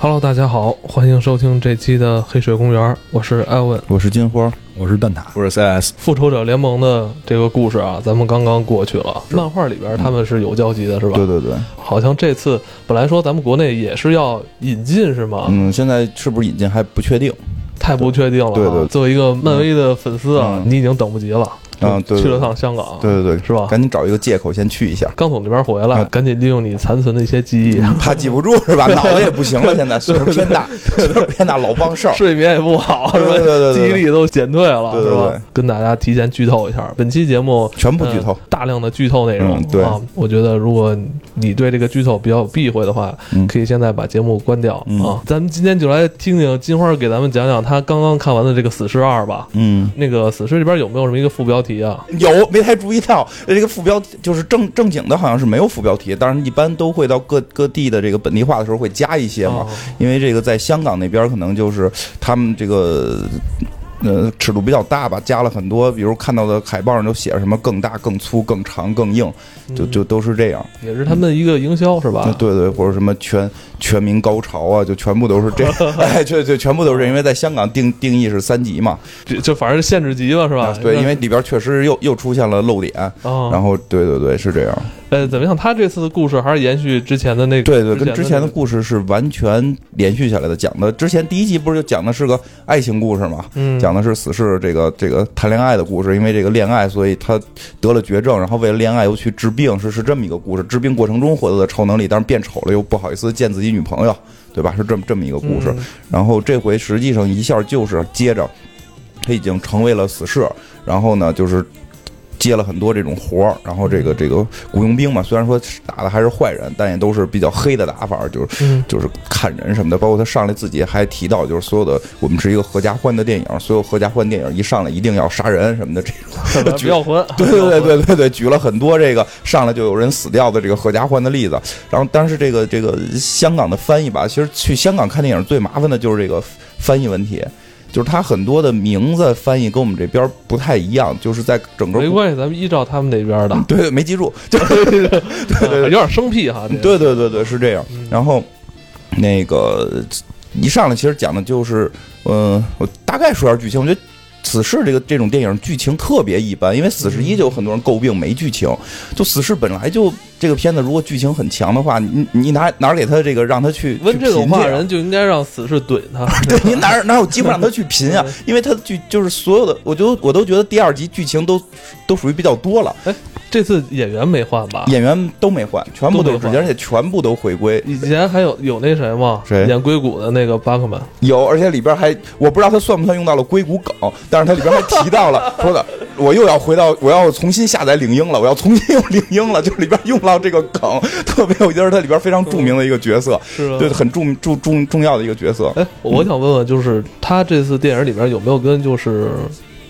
Hello，大家好，欢迎收听这期的黑水公园，我是艾文。我是金花，我是蛋挞，我是 CS。复仇者联盟的这个故事啊，咱们刚刚过去了。漫画里边他们是有交集的，是吧？对对对，好像这次本来说咱们国内也是要引进，是吗？嗯，现在是不是引进还不确定。太不确定了啊。对对作为一个漫威的粉丝啊，嗯你已经等不及了。嗯对对去了趟香港，对对对，是吧赶紧找一个借口先去一下，刚从那边回来，嗯赶紧利用你残存的一些记忆，怕记不住是吧？脑子也不行了，现在岁数偏大，岁数偏大老忘事儿。睡眠也不好，是吧？对对对对记忆力都减退了，是吧？跟大家提前剧透一下，本期节目全部剧透呃大量的剧透内容。嗯对啊，我觉得如果你对这个剧透比较有避讳的话，嗯可以现在把节目关掉、嗯啊。咱们今天就来听听金花给咱们讲讲她刚刚看完的这个《死侍二》吧。嗯，那个《死侍》里边有没有什么一个副标题啊？有没太注意到这个副标就是正正经的，好像是没有副标题，当然一般都会到各各地的这个本地化的时候会加一些嘛哦，因为这个在香港那边可能就是他们这个。呃，尺度比较大吧，加了很多，比如看到的海报上都写着什么更大、更粗、更长、更硬，就就都是这样。也是他们一个营销是吧？啊，对对，或者什么全全民高潮啊，就全部都是这样。哎，对对，全部都是这因为在香港定定义是三级嘛，就就反正限制级吧，是吧？啊对，因为里边确实又又出现了漏点，哦，然后对对对是这样，呃，怎么样？他这次的故事还是延续之前的那个？对对，跟之前的故事是完全连续下来的。讲的之前第一集不是就讲的是个爱情故事嘛，嗯，讲的是死侍这个这个谈恋爱的故事，因为这个恋爱，所以他得了绝症，然后为了恋爱又去治病，是是这么一个故事。治病过程中获得的超能力，但是变丑了又不好意思见自己女朋友，对吧？是这么这么一个故事。嗯然后这回实际上一下就是接着，他已经成为了死侍，然后呢就是。接了很多这种活儿，然后这个这个雇佣兵嘛，虽然说打的还是坏人，但也都是比较黑的打法，就是嗯就是砍人什么的。包括他上来自己还提到，就是所有的我们是一个合家欢的电影，所有合家欢电影一上来一定要杀人什么的这种。不要混，对对对对对对，举了很多这个上来就有人死掉的这个合家欢的例子。然后，但是这个这个香港的翻译吧，其实去香港看电影最麻烦的就是这个翻译问题，就是它很多的名字翻译跟我们这边不太一样，就是在整个没关系，咱们依照他们那边的，对没记住，就 对对对 有点生僻哈。对对对对，是这样。然后那个一上来其实讲的就是，嗯、我大概说一下剧情。我觉得《死侍》这个这种电影剧情特别一般，因为《死侍一》就有很多人诟病没剧情。就《死侍》本来就这个片子，如果剧情很强的话，你你哪哪给他这个让他去问这种话，人就应该让死侍怼他。对你哪哪有机会让他去贫啊？因为他的剧就是所有的，我就我都觉得第二集剧情都都属于比较多了，这次演员没换吧？演员都没换，全部都是，而且全部都回归。以前还有有那谁吗？谁演硅谷的那个巴克曼？有，而且里边还我不知道他算不算用到了硅谷梗，但是他里边还提到了 说的，我又要回到，我要重新下载领英了，我要重新用领英了，就是里边用到这个梗，特别有意思，他里边非常著名的一个角色，是？对，很重重重重要的一个角色。哎，我想问问，就是他这次电影里边有没有跟就是，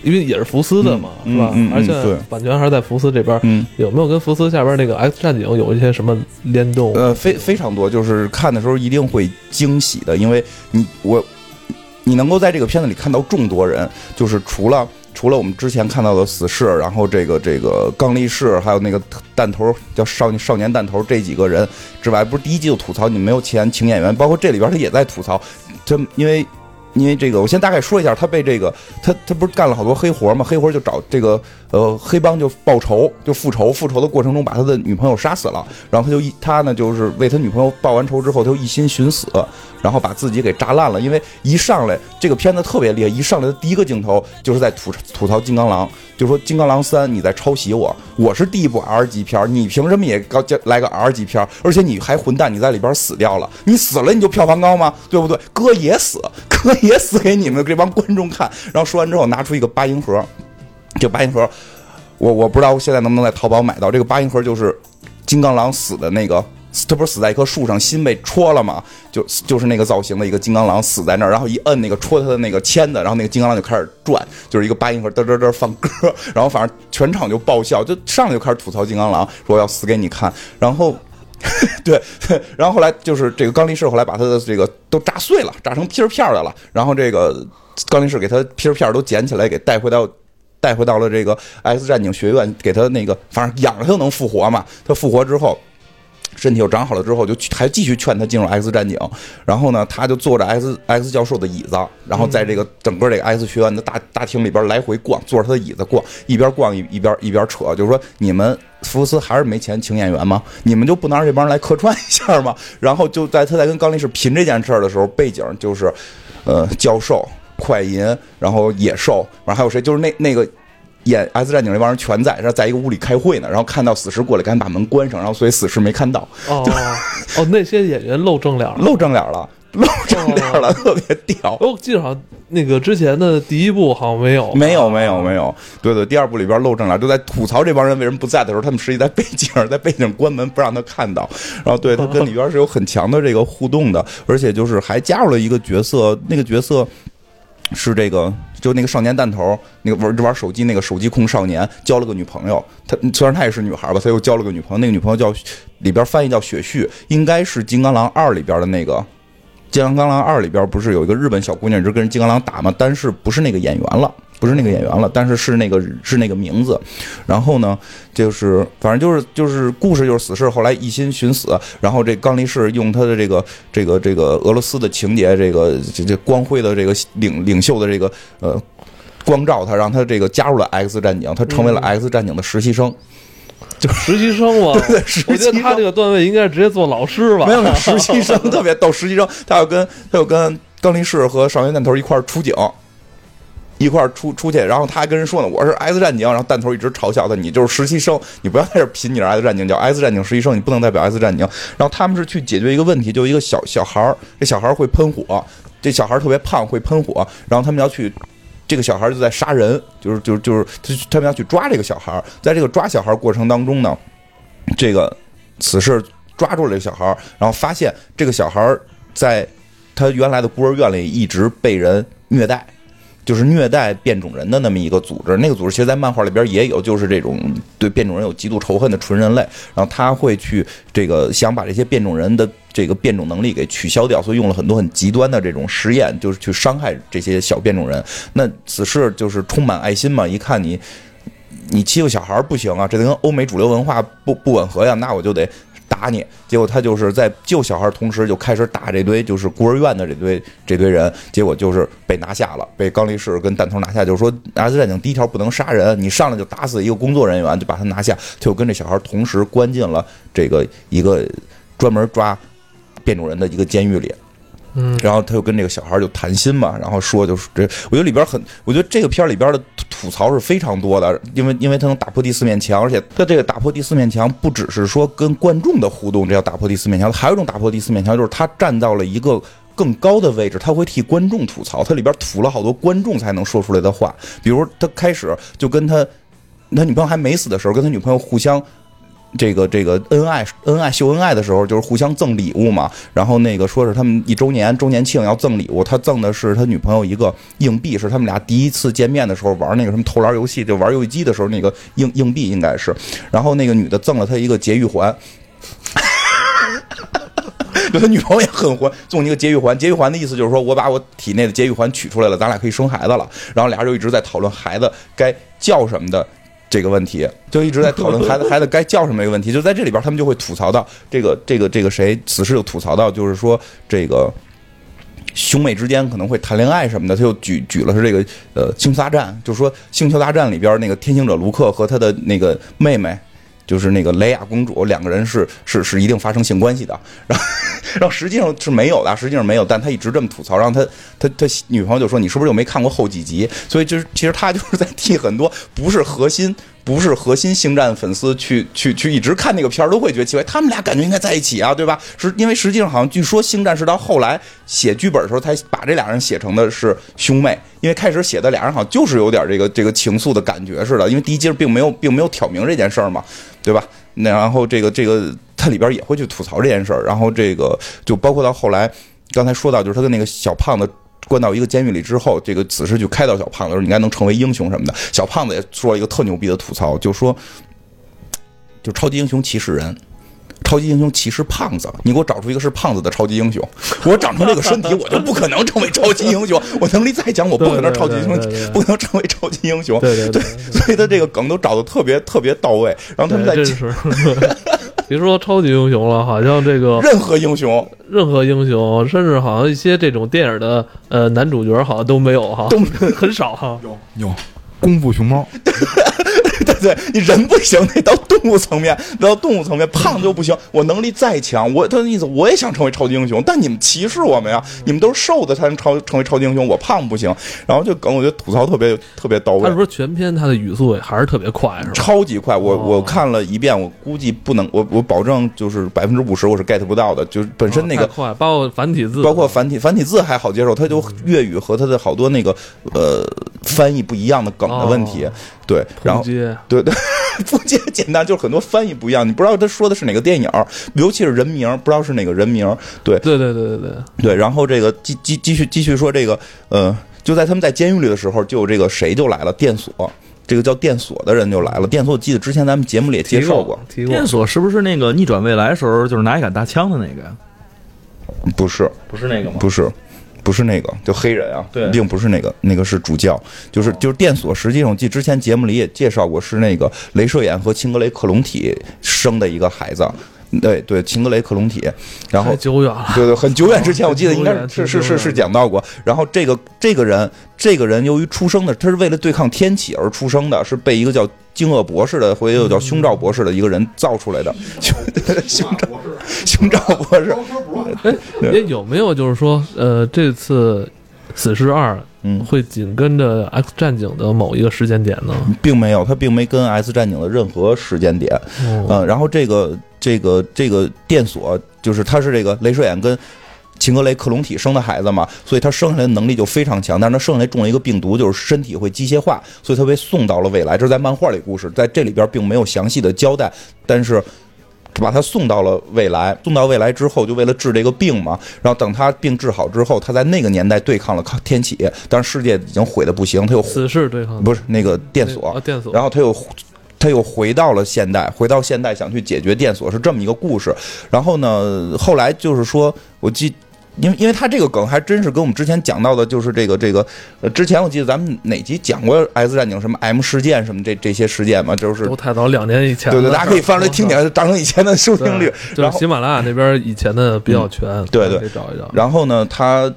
因为也是福斯的嘛，嗯是吧？嗯嗯而且对版权还是在福斯这边，嗯，有没有跟福斯下边那个 X 战警有一些什么联动？呃，非非常多，就是看的时候一定会惊喜的，因为你我你能够在这个片子里看到众多人，就是除了。除了我们之前看到的死侍，然后这个这个刚力士，还有那个弹头叫少少年弹头这几个人之外，不是第一季就吐槽你们没有钱请演员，包括这里边他也在吐槽，真因为因为这个，我先大概说一下，他被这个他他不是干了好多黑活嘛，黑活就找这个呃黑帮就报仇，就复仇，复仇的过程中把他的女朋友杀死了，然后他就一他呢就是为他女朋友报完仇之后，他就一心寻死，然后把自己给炸烂了，因为一上来这个片子特别厉害，一上来的第一个镜头就是在吐吐槽金刚狼，就说金刚狼三你在抄袭我，我是第一部 R 级片，你凭什么也高来个 R 级片？而且你还混蛋，你在里边死掉了，你死了你就票房高吗？对不对？哥也死，哥也死给你们这帮观众看。然后说完之后，拿出一个八音盒，这八音盒，我我不知道现在能不能在淘宝买到。这个八音盒就是金刚狼死的那个。他不是死在一棵树上，心被戳了吗？就就是那个造型的一个金刚狼死在那儿，然后一摁那个戳他的那个签子，然后那个金刚狼就开始转，就是一个八音盒嘚嘚嘚放歌，然后反正全场就爆笑，就上来就开始吐槽金刚狼，说要死给你看，然后。对，然后后来就是这个刚力士，后来把他的这个都炸碎了，炸成皮儿片儿的了。然后这个刚力士给他皮儿片儿都捡起来，给带回到带回到了这个 X 战警学院，给他那个反正养着他就能复活嘛。他复活之后，身体又长好了之后，就还继续劝他进入 X 战警。然后呢，他就坐着 X X 教授的椅子，然后在这个整个这个 X 学院的大大厅里边来回逛，坐着他的椅子逛，一边逛一一边一边扯，就是说你们福斯还是没钱请演员吗？你们就不能让这帮人来客串一下吗？然后就在他在跟高力士拼这件事儿的时候，背景就是呃教授、快银，然后野兽，然后还有谁？就是那那个。演《X 战警》那帮人全在，然后在一个屋里开会呢，然后看到死尸过来，赶紧把门关上，然后所以死尸没看到。哦哦，那些演员露正脸了，露正脸了，露正脸了，特别屌。我记得好像那个之前的第一部好像没有，没有，没有，没有。对对，第二部里边露正脸，就在吐槽这帮人为什么不在的时候，他们实际在背景，在背景关门不让他看到。然后对他跟里边是有很强的这个互动的，而且就是还加入了一个角色，那个角色。是这个，就那个少年弹头，那个玩玩手机那个手机控少年，交了个女朋友。他虽然他也是女孩吧，他又交了个女朋友。那个女朋友叫里边翻译叫雪旭，应该是《金刚狼二》里边的那个。《金刚狼二》里边不是有一个日本小姑娘，一直跟人金刚狼打吗？但是不是那个演员了。不是那个演员了，但是是那个是那个名字。然后呢，就是反正就是就是故事就是死侍后来一心寻死，然后这刚力士用他的这个这个这个俄罗斯的情节，这个这这光辉的这个领领袖的这个呃光照他，让他这个加入了 X 战警，他成为了 X 战警的实习生，就实习生嘛。对，我觉得他这个段位应该直接做老师吧。没有实习生特别逗，实习生他要跟他要跟刚力士和少年弹头一块出警。一块出出去，然后他还跟人说呢，我是 S 战警，然后弹头一直嘲笑他，你就是实习生，你不要在这贫，你是 X 战警，叫 S 战警实习生，你不能代表 S 战警。然后他们是去解决一个问题，就一个小小孩儿，这小孩儿会喷火，这小孩儿特别胖，会喷火，然后他们要去，这个小孩儿就在杀人，就是就是就是他他们要去抓这个小孩儿，在这个抓小孩儿过程当中呢，这个此事抓住了这个小孩儿，然后发现这个小孩儿在他原来的孤儿院里一直被人虐待。就是虐待变种人的那么一个组织，那个组织其实，在漫画里边也有，就是这种对变种人有极度仇恨的纯人类，然后他会去这个想把这些变种人的这个变种能力给取消掉，所以用了很多很极端的这种实验，就是去伤害这些小变种人。那此事就是充满爱心嘛，一看你你欺负小孩不行啊，这跟欧美主流文化不不吻合呀，那我就得。打你，结果他就是在救小孩同时就开始打这堆就是孤儿院的这堆这堆人，结果就是被拿下了，被刚力士跟弹头拿下。就是说，X 战警第一条不能杀人，你上来就打死一个工作人员就把他拿下，就跟这小孩同时关进了这个一个专门抓变种人的一个监狱里。然后他又跟这个小孩就谈心嘛，然后说就是这，我觉得里边很，我觉得这个片里边的吐槽是非常多的，因为因为他能打破第四面墙，而且他这个打破第四面墙不只是说跟观众的互动，这叫打破第四面墙，还有一种打破第四面墙，就是他站到了一个更高的位置，他会替观众吐槽，他里边吐了好多观众才能说出来的话，比如他开始就跟他他女朋友还没死的时候，跟他女朋友互相。这个这个恩爱恩爱秀恩爱的时候，就是互相赠礼物嘛。然后那个说是他们一周年周年庆要赠礼物，他赠的是他女朋友一个硬币，是他们俩第一次见面的时候玩那个什么投篮游戏，就玩游戏机的时候那个硬硬币应该是。然后那个女的赠了他一个节育环，他女朋友也很欢，送你一个节育环。节育环的意思就是说我把我体内的节育环取出来了，咱俩可以生孩子了。然后俩人就一直在讨论孩子该叫什么的。这个问题就一直在讨论孩子 孩子该叫什么一个问题，就在这里边他们就会吐槽到这个这个这个谁，此时就吐槽到就是说这个兄妹之间可能会谈恋爱什么的，他就举举了是这个呃星球大战，就是说星球大战里边那个天行者卢克和他的那个妹妹。就是那个雷亚公主，两个人是是是一定发生性关系的，然后然后实际上是没有的，实际上没有，但他一直这么吐槽，然后他他他女朋友就说你是不是又没看过后几集？所以就是其实他就是在替很多不是核心不是核心星战粉丝去去去一直看那个片儿都会觉得奇怪，他们俩感觉应该在一起啊，对吧？是因为实际上好像据说星战是到后来写剧本的时候才把这俩人写成的是兄妹，因为开始写的俩人好像就是有点这个这个情愫的感觉似的，因为第一集并没有并没有挑明这件事儿嘛。对吧？那然后这个这个，他里边也会去吐槽这件事儿。然后这个就包括到后来，刚才说到，就是他跟那个小胖子关到一个监狱里之后，这个此时就开导小胖子说：“你应该能成为英雄什么的。”小胖子也说了一个特牛逼的吐槽，就说：“就超级英雄歧视人。”超级英雄歧视胖子，你给我找出一个是胖子的超级英雄。我长成这个身体，我就不可能成为超级英雄。我能力再强，我不可能超级英雄，不可能成为超级英雄。对对对，所以他这个梗都找的特别特别到位。然后他们在，别说超级英雄了，好像这个任何英雄任何英雄，甚至好像一些这种电影的呃男主角好像都没有哈，都很少哈。有有功夫熊猫，对对，你人不行，得到动物层面，得到动物层面，胖就不行。我能力再强，我他的意思，我也想成为超级英雄，但你们歧视我们呀！你们都是瘦的才能超成为超级英雄，我胖不行。然后就梗，我觉得吐槽特别特别到位他是。不是全篇他的语速也还是特别快，是吧？超级快，我哦我看了一遍，我估计不能，我我保证就是百分之五十我是 get 不到的，就是本身那个哦快，包括繁体字，包括繁体繁体字还好接受，他就粤语和他的好多那个呃翻译不一样的梗的问题，哦对，然后对对，不接简单，就是很多翻译不一样，你不知道他说的是哪个电影，尤其是人名，不知道是哪个人名，对对对对对对，对，然后这个继继继续继续说这个呃，就在他们在监狱里的时候，就有这个谁就来了，电锁。这个叫电锁的人就来了。电锁，我记得之前咱们节目里也介绍过电锁是不是那个逆转未来时候就是拿一杆大枪的那个呀？不是，不是那个吗？不是，不是那个，就黑人啊，对并不是那个，那个是主教，就是就是电锁。实际上，我记得之前节目里也介绍过，是那个镭射眼和青格雷克隆体生的一个孩子。对对，秦格雷克隆体，然后太久远了，对对，很久远之前，我记得应该是是是是是讲到过。然后这个这个人，这个人由于出生的，他是为了对抗天启而出生的，是被一个叫惊愕博士的，或者又叫胸罩博士的一个人造出来的。胸胸罩 胸罩博士，也有没有就是说，呃，这次死侍二嗯，会紧跟着 X 战警的某一个时间点呢？并没有，他并没跟 X 战警的任何时间点。哦，嗯，然后这个这个这个电锁，就是他是这个镭射眼跟秦格雷克隆体生的孩子嘛，所以他生下来的能力就非常强，但是他生下来中了一个病毒，就是身体会机械化，所以他被送到了未来。这是在漫画里故事，在这里边并没有详细的交代，但是。把他送到了未来，送到未来之后，就为了治这个病嘛。然后等他病治好之后，他在那个年代对抗了抗天启，但是世界已经毁的不行，他又死侍对抗不是那个电锁，啊，电锁，然后他又他又回到了现代，回到现代想去解决电锁，是这么一个故事。然后呢，后来就是说，我记。因为因为他这个梗还真是跟我们之前讲到的，就是这个这个，呃，之前我记得咱们哪集讲过 X 战警什么 M 事件什么这这些事件嘛，就是都太早，两年以前。对对，大家可以翻出来听听，当成以前的收听率。就然后是喜马拉雅那边以前的比较全，对对可以找一找。然后呢，他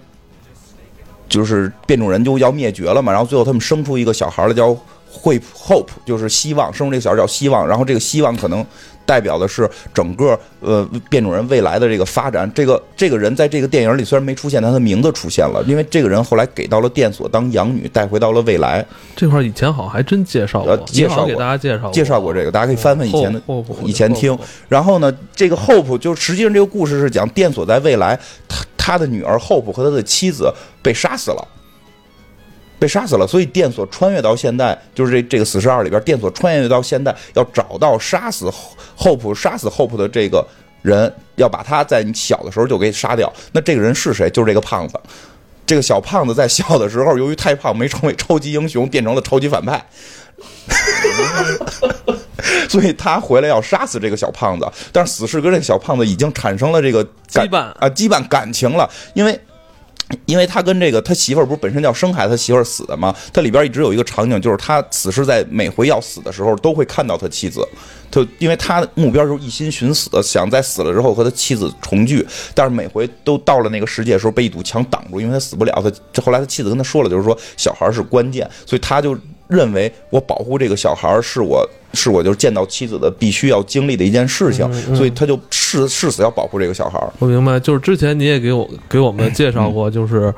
就是变种人就要灭绝了嘛，然后最后他们生出一个小孩儿来叫惠 hope，就是希望，生出这个小孩叫希望，然后这个希望可能代表的是整个呃变种人未来的这个发展。这个这个人在这个电影里虽然没出现，但他的名字出现了，因为这个人后来给到了电索当养女，带回到了未来，这块儿以前好像还真介绍过呃，介绍过大家介绍过介绍过这个，大家可以翻翻以前的后后以前听。然后呢，这个 Hope 就实际上这个故事是讲电索在未来，他他的女儿 Hope 和他的妻子被杀死了。被杀死了，所以电所穿越到现代，就是这这个死侍二里边，电所穿越到现代，要找到杀死 Hope、杀死 Hope 的这个人，要把他在你小的时候就给杀掉。那这个人是谁？就是这个胖子。这个小胖子在小的时候，由于太胖没成为超级英雄，变成了超级反派。所以他回来要杀死这个小胖子，但是死侍跟这个小胖子已经产生了这个羁绊啊羁绊感情了，因为。因为他跟这个他媳妇儿不是本身要生孩子，他媳妇儿死的吗？他里边一直有一个场景，就是他死是在每回要死的时候都会看到他妻子，他因为他的目标就是一心寻死，想在死了之后和他妻子重聚，但是每回都到了那个世界的时候被一堵墙挡住，因为他死不了。他后来他妻子跟他说了，就是说小孩是关键，所以他就认为我保护这个小孩是我是我就是见到妻子的必须要经历的一件事情，所以他就誓誓死要保护这个小孩。我明白，就是之前你也给我给我们介绍过，就是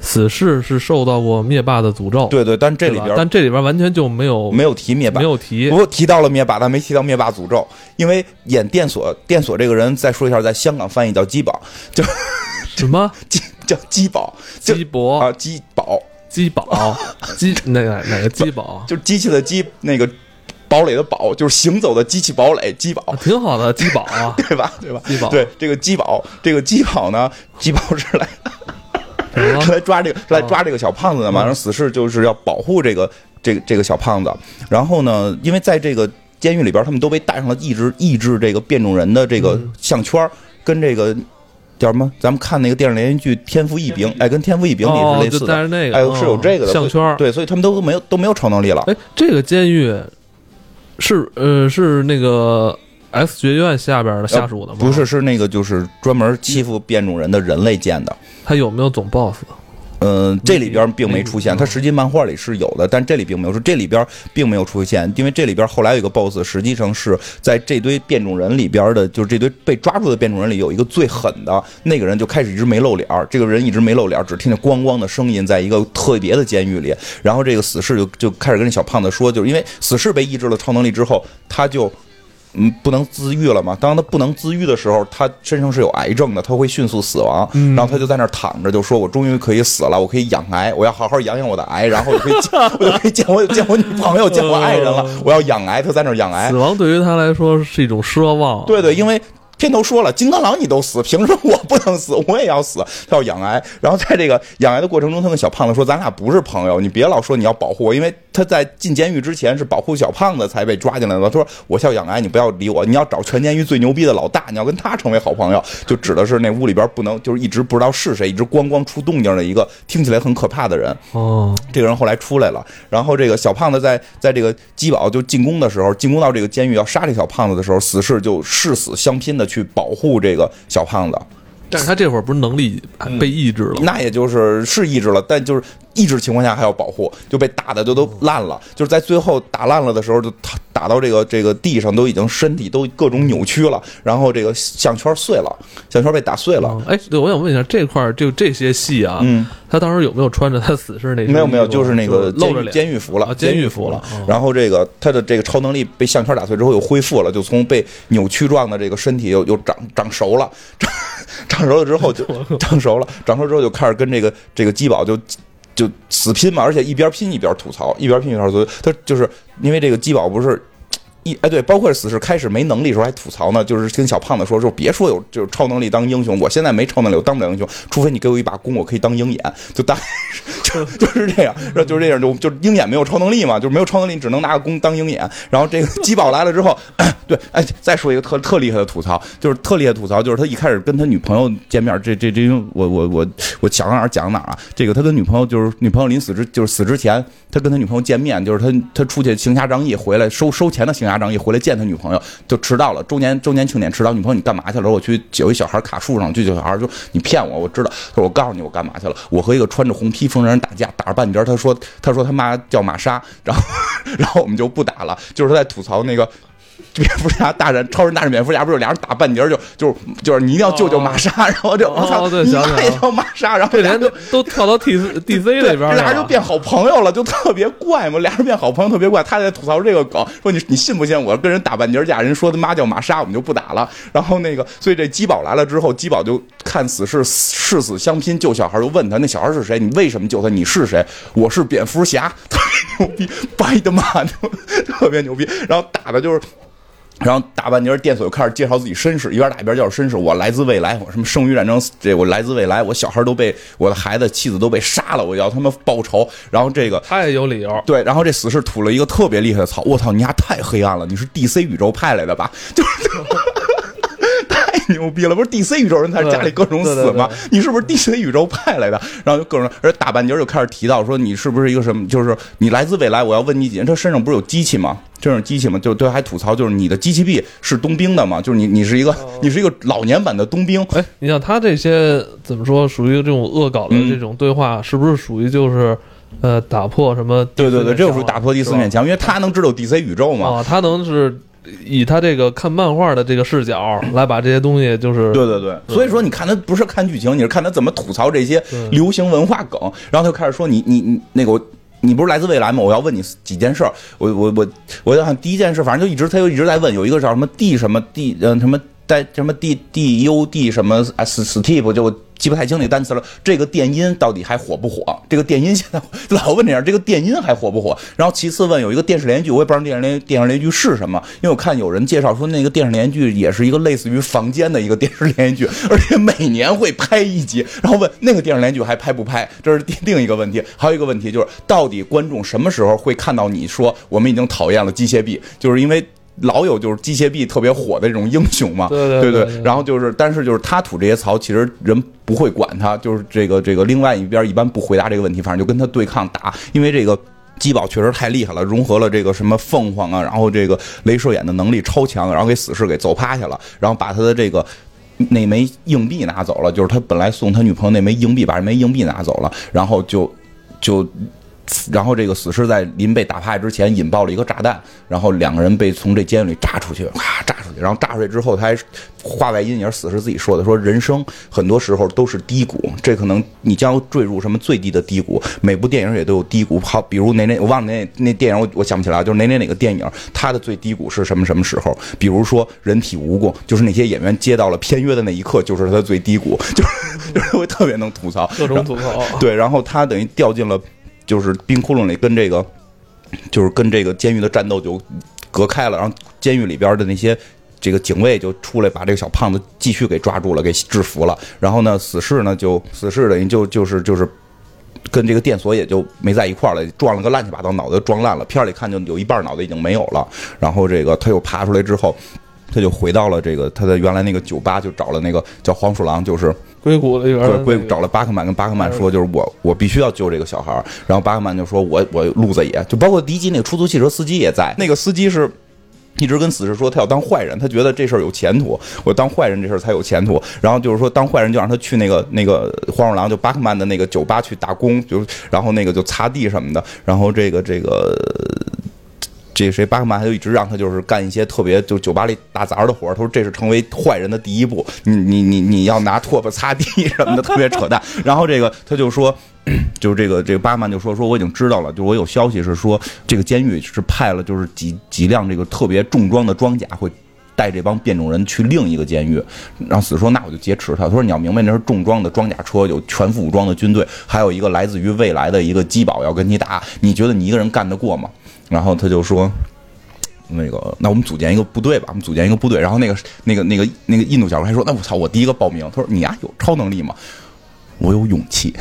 死侍是受到过灭霸的诅咒，对对，但这里边但这里边完全就没有没有提灭霸。没。有提。不过提到了灭霸，但没提到灭霸诅咒，因为演电锁电锁这个人，再说一下，在香港翻译叫鸡宝，就什么？鸡叫鸡宝，就鸡博啊鸡宝，鸡宝鸡那个哪个鸡宝就是机器的机，那个堡垒的堡，就是行走的机器堡垒，鸡宝啊，挺好的鸡宝啊，对吧？对吧？鸡宝对这个鸡宝，这个鸡宝呢，鸡宝是来是 来抓这个是来抓这个小胖子的嘛？嗯然后死侍就是要保护这个这个这个小胖子。然后呢，因为在这个监狱里边，他们都被带上了抑制抑制这个变种人的这个嗯项圈儿，跟这个叫什么？咱们看那个电视连续剧《天赋异禀》，哎，跟《天赋异禀》里是类似的。哎，是有这个的哦项圈。对，所以他们都没有都没有超能力了。哎，这个监狱是呃是那个 X 学院下边的下属的吗？不是，，是那个就是专门欺负变种人的人类建的。他有没有总 boss？嗯，这里边并没出现，嗯它实际漫画里是有的，但这里并没有，说这里边并没有出现，因为这里边后来有一个 BOSS，实际上是在这堆变种人里边的，就是这堆被抓住的变种人里有一个最狠的那个人，就开始一直没露脸儿，这个人一直没露脸儿，只听见咣咣的声音，在一个特别的监狱里，然后这个死侍就就开始跟这小胖子说，就是因为死侍被抑制了超能力之后，他就。嗯，不能自愈了嘛？当他不能自愈的时候，他身上是有癌症的，他会迅速死亡。然后他就在那儿躺着，就说：“我终于可以死了，我可以养癌，我要好好养养我的癌，然后我就可以见，我就可以见我见我女朋友，见我爱人了。我要养癌。”他在那儿养癌死。亡对于他来说是一种奢望。对对，因为片头说了，金刚狼你都死，凭什么我不能死？我也要死。他要养癌，然后在这个养癌的过程中，他跟小胖子说：“咱俩不是朋友，你别老说你要保护我，因为他在进监狱之前是保护小胖子才被抓进来的。他说我叫养癌，你不要理我，你要找全监狱最牛逼的老大，你要跟他成为好朋友。”就指的是那屋里边不能，就是一直不知道是谁，一直咣咣出动静的一个听起来很可怕的人。哦，这个人后来出来了，然后这个小胖子在在这个基宝就进攻的时候，进攻到这个监狱要杀这小胖子的时候，死士就誓死相拼的去保护这个小胖子。但是他这会儿不是能力被抑制了吗？那也就是是抑制了，但就是抑制情况下还要保护，就被打的就都烂了。就是在最后打烂了的时候，就打打到这个这个地上，都已经身体都各种扭曲了，然后这个项圈碎了，项圈被打碎了。哦哎，对，我想问一下，这块儿就这些戏啊，嗯，他当时有没有穿着他死侍那身没有没有，就是那个监狱露着监狱服了啊，监狱狱服了。然后这个他的这个超能力被项圈打碎之后又恢复了，就从被扭曲状的这个身体又又长长熟了，长长熟了之后就 长熟了，长熟之后就开始跟这个这个基宝就。就死拼嘛，而且一边拼一边吐槽，一边拼一边吐槽。他就是因为这个基宝不是一哎对，包括死侍开始没能力的时候还吐槽呢，就是跟小胖子说说别说有就是超能力当英雄，我现在没超能力，我当不了英雄，除非你给我一把弓，我可以当鹰眼，就大概是就就是这样，然后就是这样，就就鹰眼没有超能力嘛，就是没有超能力，只能拿个弓当鹰眼。然后这个基宝来了之后，对，哎，再说一个特特厉害的吐槽，就是特厉害吐槽，就是他一开始跟他女朋友见面，这这这，我我我我想到哪儿讲哪儿啊。这个他跟女朋友就是女朋友临死之就是死之前，他跟他女朋友见面，就是他他出去行侠仗义回来收收钱的行家长一回来见他女朋友，就迟到了，周年周年庆典迟到，女朋友你干嘛去了？我去有一小孩卡树上，去救小孩，说你骗我，我知道，说我告诉你我干嘛去了，我和一个穿着红披风的人打架，打了半截，他说他说他妈叫玛莎，然后然后我们就不打了，就是在吐槽那个。蝙蝠侠大战超人大战蝙蝠侠，不是俩人打半截儿就就是就是你一定要救救玛莎，然后就我操，你也叫玛莎，然后俩人就都都跳到 T D C 里边儿俩人就。变好朋友了，就特别怪嘛。俩人变好朋友特别怪，他在吐槽这个梗，说你你信不信我跟人打半截架，人说他妈叫玛莎，我们就不打了。然后那个，所以这基宝来了之后，基宝就看死是誓死相拼救小孩，就问他那小孩是谁？你为什么救他？你是谁？我是蝙蝠侠，特别牛逼，掰的妈，特别牛逼。然后打的就是。然后大半截电锁又开始介绍自己身世，一边打一边介绍身世。我来自未来，我什么生于战争，这我来自未来，我小孩都被我的孩子、妻子都被杀了，我要他们报仇。然后这个他也有理由，对，然后这死士吐了一个特别厉害的槽，我操，你丫太黑暗了，你是 DC 宇宙派来的吧？就是。太牛逼了！不是 DC 宇宙人在家里各种死吗？你是不是 DC 宇宙派来的？然后就各种，而大半截就开始提到说你是不是一个什么？就是你来自未来，我要问你几件。他身上不是有机器吗？身上有机器吗？就对，还吐槽就是你的机器臂是冬兵的吗？就是你你是一个你是一个老年版的冬兵。哎，你像他这些怎么说，属于这种恶搞的嗯这种对话，是不是属于就是呃打破什么？对对对，这就属于打破第四面墙，因为他能知道 DC 宇宙嘛。啊，他能是以他这个看漫画的这个视角来把这些东西就是对对对，所以说你看他不是看剧情，你是看他怎么吐槽这些流行文化梗，然后他就开始说你你你那个我。你不是来自未来吗？我要问你几件事儿。我我我我想第一件事，反正就一直他就一直在问，有一个叫什么 D 什么 D 嗯什么带什么 D D U D 什么 S Steve 就我记不太清那个单词了。这个电音到底还火不火？这个电音现在老问这样，这个电音还火不火？然后其次问有一个电视连续剧，我也不知道。电视连电视连续剧是什么，因为我看有人介绍说那个电视连续剧也是一个类似于房间的一个电视连续剧，而且每年会拍一集。然后问那个电视连续剧还拍不拍？这是第另一个问题。还有一个问题就是，到底观众什么时候会看到你说我们已经讨厌了机械臂？就是因为。老有就是机械臂特别火的这种英雄嘛，对对对然后就是，但是就是他吐这些槽，其实人不会管他，就是这个这个另外一边一般不回答这个问题，反正就跟他对抗打，因为这个基宝确实太厉害了，融合了这个什么凤凰啊，然后这个镭射眼的能力超强，然后给死侍给揍趴下了，然后把他的这个那枚硬币拿走了，就是他本来送他女朋友那枚硬币，把这枚硬币拿走了，然后就就。然后这个死士在临被打趴下之前引爆了一个炸弹，然后两个人被从这监狱里炸出去，咔炸出去，然后炸出去之后，他还话外音也是死士自己说的，说人生很多时候都是低谷，这可能你将坠入什么最低的低谷。每部电影也都有低谷，好，比如哪哪我忘了那那电影我我想不起来，就是哪哪哪个电影，它的最低谷是什么什么时候？比如说人体蜈蚣，就是那些演员接到了片约的那一刻，就是他最低谷，就是就是会特别能吐槽，各种吐槽。对，然后他等于掉进了。就是冰窟窿里跟这个，就是跟这个监狱的战斗就隔开了，然后监狱里边的那些这个警卫就出来把这个小胖子继续给抓住了，给制服了。然后呢，死士呢就死士等于就就是就是跟这个电锁也就没在一块儿了，撞了个乱七八糟，脑袋撞烂了。片儿里看就有一半脑袋已经没有了。然后这个他又爬出来之后，他就回到了这个他的原来那个酒吧，就找了那个叫黄鼠狼，就是。硅谷的对，硅谷找了巴克曼，跟巴克曼说，就是我，我必须要救这个小孩儿。然后巴克曼就说，我，我路子野，就包括第一集那个出租汽车司机也在。那个司机是一直跟死侍说，他要当坏人，他觉得这事儿有前途，我当坏人这事儿才有前途。然后就是说，当坏人就让他去那个那个黄鼠狼，就巴克曼的那个酒吧去打工，就然后那个就擦地什么的。然后这个这个。这谁巴克曼他就一直让他就是干一些特别就酒吧里打杂的活他说这是成为坏人的第一步，你你你你要拿拖把擦地 什么的，特别扯淡。然后这个他就说，就是这个这个巴克曼就说说我已经知道了，就我有消息是说这个监狱是派了就是几几辆这个特别重装的装甲会带这帮变种人去另一个监狱。然后死说那我就劫持他。他说你要明白那是重装的装甲车，有全副武装的军队，还有一个来自于未来的一个机堡要跟你打，你觉得你一个人干得过吗？然后他就说：“那个，那我们组建一个部队吧，我们组建一个部队。”然后那个、那个、那个、那个印度小哥还说：“那我操，我第一个报名。”他说：“你呀，有超能力吗？”我有勇气。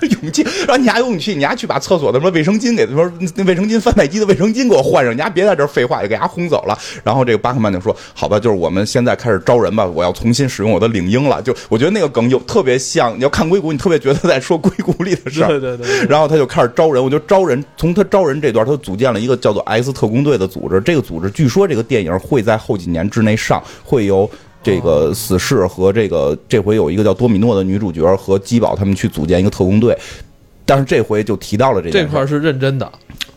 勇气，然后你还有勇气，你还去把厕所的什么卫生巾给他说那卫生巾贩卖机的卫生巾给我换上，你还别在这废话，就给他轰走了。然后这个巴克曼就说：“好吧，就是我们现在开始招人吧，我要重新使用我的领英了。”就我觉得那个梗有特别像，你要看硅谷，你特别觉得在说硅谷里的事儿。对对对。然后他就开始招人，我觉得招人从他招人这段，他组建了一个叫做 X 特工队的组织。这个组织据说这个电影会在后几年之内上，会有。这个死侍和这个这回有一个叫多米诺的女主角和基宝他们去组建一个特工队，但是这回就提到了这这块是认真的，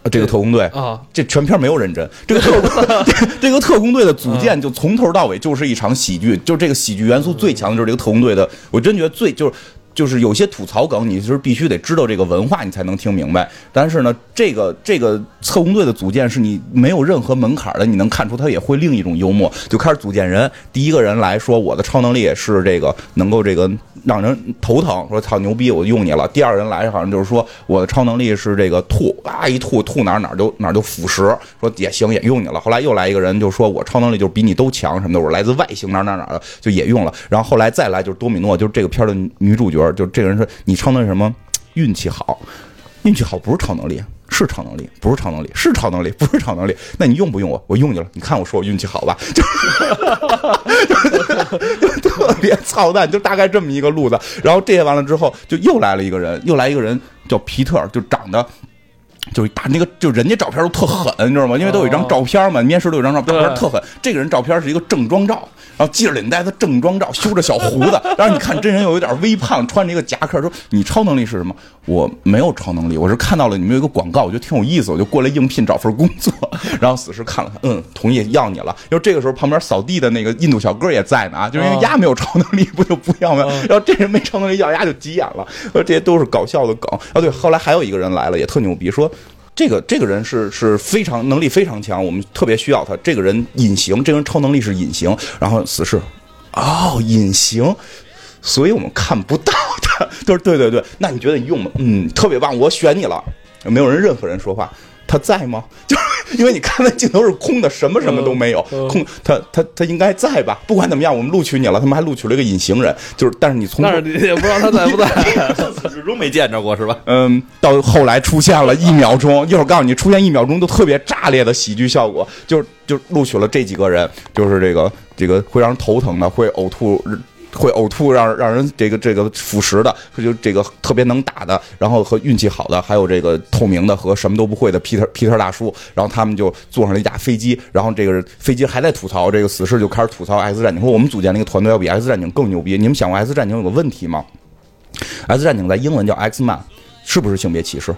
这个特工队。啊，这全片没有认真，这个特工 这个特工队的组建就从头到尾就是一场喜剧，就这个喜剧元素最强的就是这个特工队的，我真觉得最就是。就是有些吐槽梗，你是必须得知道这个文化，你才能听明白。但是呢，这个这个特工队的组建是你没有任何门槛的，你能看出他也会另一种幽默。就开始组建人，第一个人来说我的超能力也是这个能够这个让人头疼，说操牛逼，我用你了。第二人来好像就是说我的超能力是这个吐啊一吐吐哪哪就哪就腐蚀，说也行也用你了。后来又来一个人就说我超能力就比你都强什么的，我来自外星哪哪哪的就也用了。然后后来再来就是多米诺，就是这个片的女主角。就这个人说你超能力什么运气好，运气好不是超能力，是超能力，不是超能力，是超能力，不是超能力。那你用不用我？我用你了。你看我说我运气好吧？就特别操蛋，就大概这么一个路子。然后这些完了之后，就又来了一个人，又来一个人叫皮特，就长得。就打那个，就人家照片都特狠，你知道吗？因为都有一张照片嘛，面试都有张照片，特狠。这个人照片是一个正装照，然后系着领带的正装照，修着小胡子。然后你看真人又有点微胖，穿着一个夹克，说你超能力是什么？我没有超能力，我是看到了你们有一个广告，我觉得挺有意思，我就过来应聘找份工作。然后死尸看了看，嗯，同意要你了。因为这个时候旁边扫地的那个印度小哥也在呢啊，就是因为丫没有超能力，不就不要吗？然后这人没超能力要丫就急眼了。说这些都是搞笑的梗。啊，对，后来还有一个人来了，也特牛逼，说。这个这个人是是非常能力非常强，我们特别需要他。这个人隐形，这个人超能力是隐形。然后死侍，哦，隐形，所以我们看不到他。就 是对对对，那你觉得你用吗？嗯，特别棒，我选你了。没有人任何人说话。他在吗？就因为你看那镜头是空的，什么什么都没有，空。他他他应该在吧？不管怎么样，我们录取你了。他们还录取了一个隐形人，就是但是你从那 也不知道他在不在，始终没见着过是吧？嗯，到后来出现了一秒钟，一会儿告诉你出现一秒钟都特别炸裂的喜剧效果，就是就录取了这几个人，就是这个这个会让人头疼的，会呕吐。会呕吐，让让人这个这个腐蚀的，就这个特别能打的，然后和运气好的，还有这个透明的和什么都不会的皮特皮特大叔，然后他们就坐上了一架飞机，然后这个飞机还在吐槽，这个死侍就开始吐槽 X 战警，说我们组建那个团队要比 X 战警更牛逼。你们想过 X 战警有个问题吗？X 战警在英文叫 X Man，是不是性别歧视？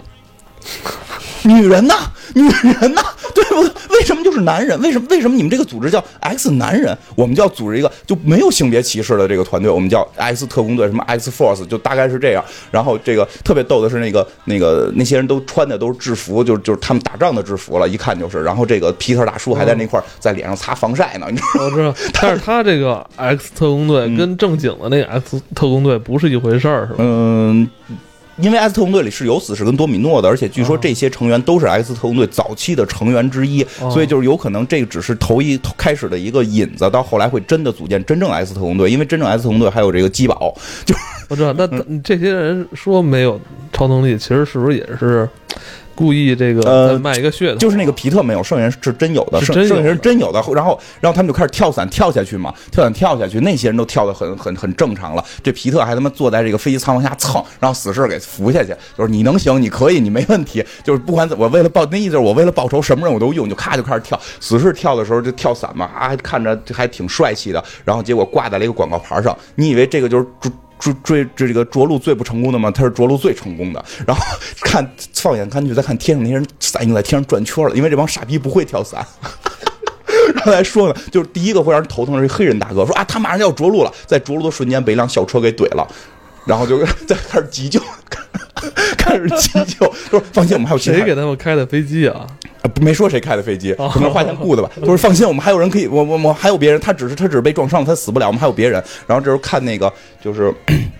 女人呐，女人呐，对不对？为什么就是男人？为什么为什么你们这个组织叫 X 男人？我们就要组织一个就没有性别歧视的这个团队，我们叫 X 特工队，什么 X Force，就大概是这样。然后这个特别逗的是，那个那个那些人都穿的都是制服，就就是他们打仗的制服了，一看就是。然后这个皮特大叔还在那块儿在脸上擦防晒呢，你知道吗？我知道，但是他这个 X 特工队跟正经的那个 X 特工队不是一回事儿，是吧？嗯。因为 X 特工队里是有死侍跟多米诺的，而且据说这些成员都是 X 特工队早期的成员之一，所以就是有可能这个只是头一开始的一个引子，到后来会真的组建真正 X 特工队。因为真正 X 特工队还有这个基宝，就我知道。那这些人说没有超能力，其实是不是也是？故意这个呃卖一个噱头，就是那个皮特没有，剩下人是真有的，剩是真有的剩下人真有的。然后，然后他们就开始跳伞跳下去嘛，跳伞跳下去，那些人都跳得很很很正常了。这皮特还他妈坐在这个飞机舱往下蹭，让死侍给扶下去，就是你能行，你可以，你没问题。就是不管怎么，我为了报那意思，就是我为了报仇，什么任务我都用，就咔就开始跳。死侍跳的时候就跳伞嘛，啊，看着还挺帅气的。然后结果挂在了一个广告牌上，你以为这个就是追追这个着陆最不成功的吗？他是着陆最成功的。然后 看放眼看去，再看天上那些人，伞已经在天上转圈了，因为这帮傻逼不会跳伞。然后来说呢，就是第一个会让人头疼的是黑人大哥，说啊，他马上就要着陆了，在着陆的瞬间被一辆小车给怼了，然后就 在开始急救，开始急救，说放心，我们还有谁给他们开的飞机啊？啊，没说谁开的飞机，可能是花钱雇的吧。就是放心，我们还有人可以，我我我还有别人，他只是他只是被撞伤了，他死不了，我们还有别人。然后这时候看那个就是。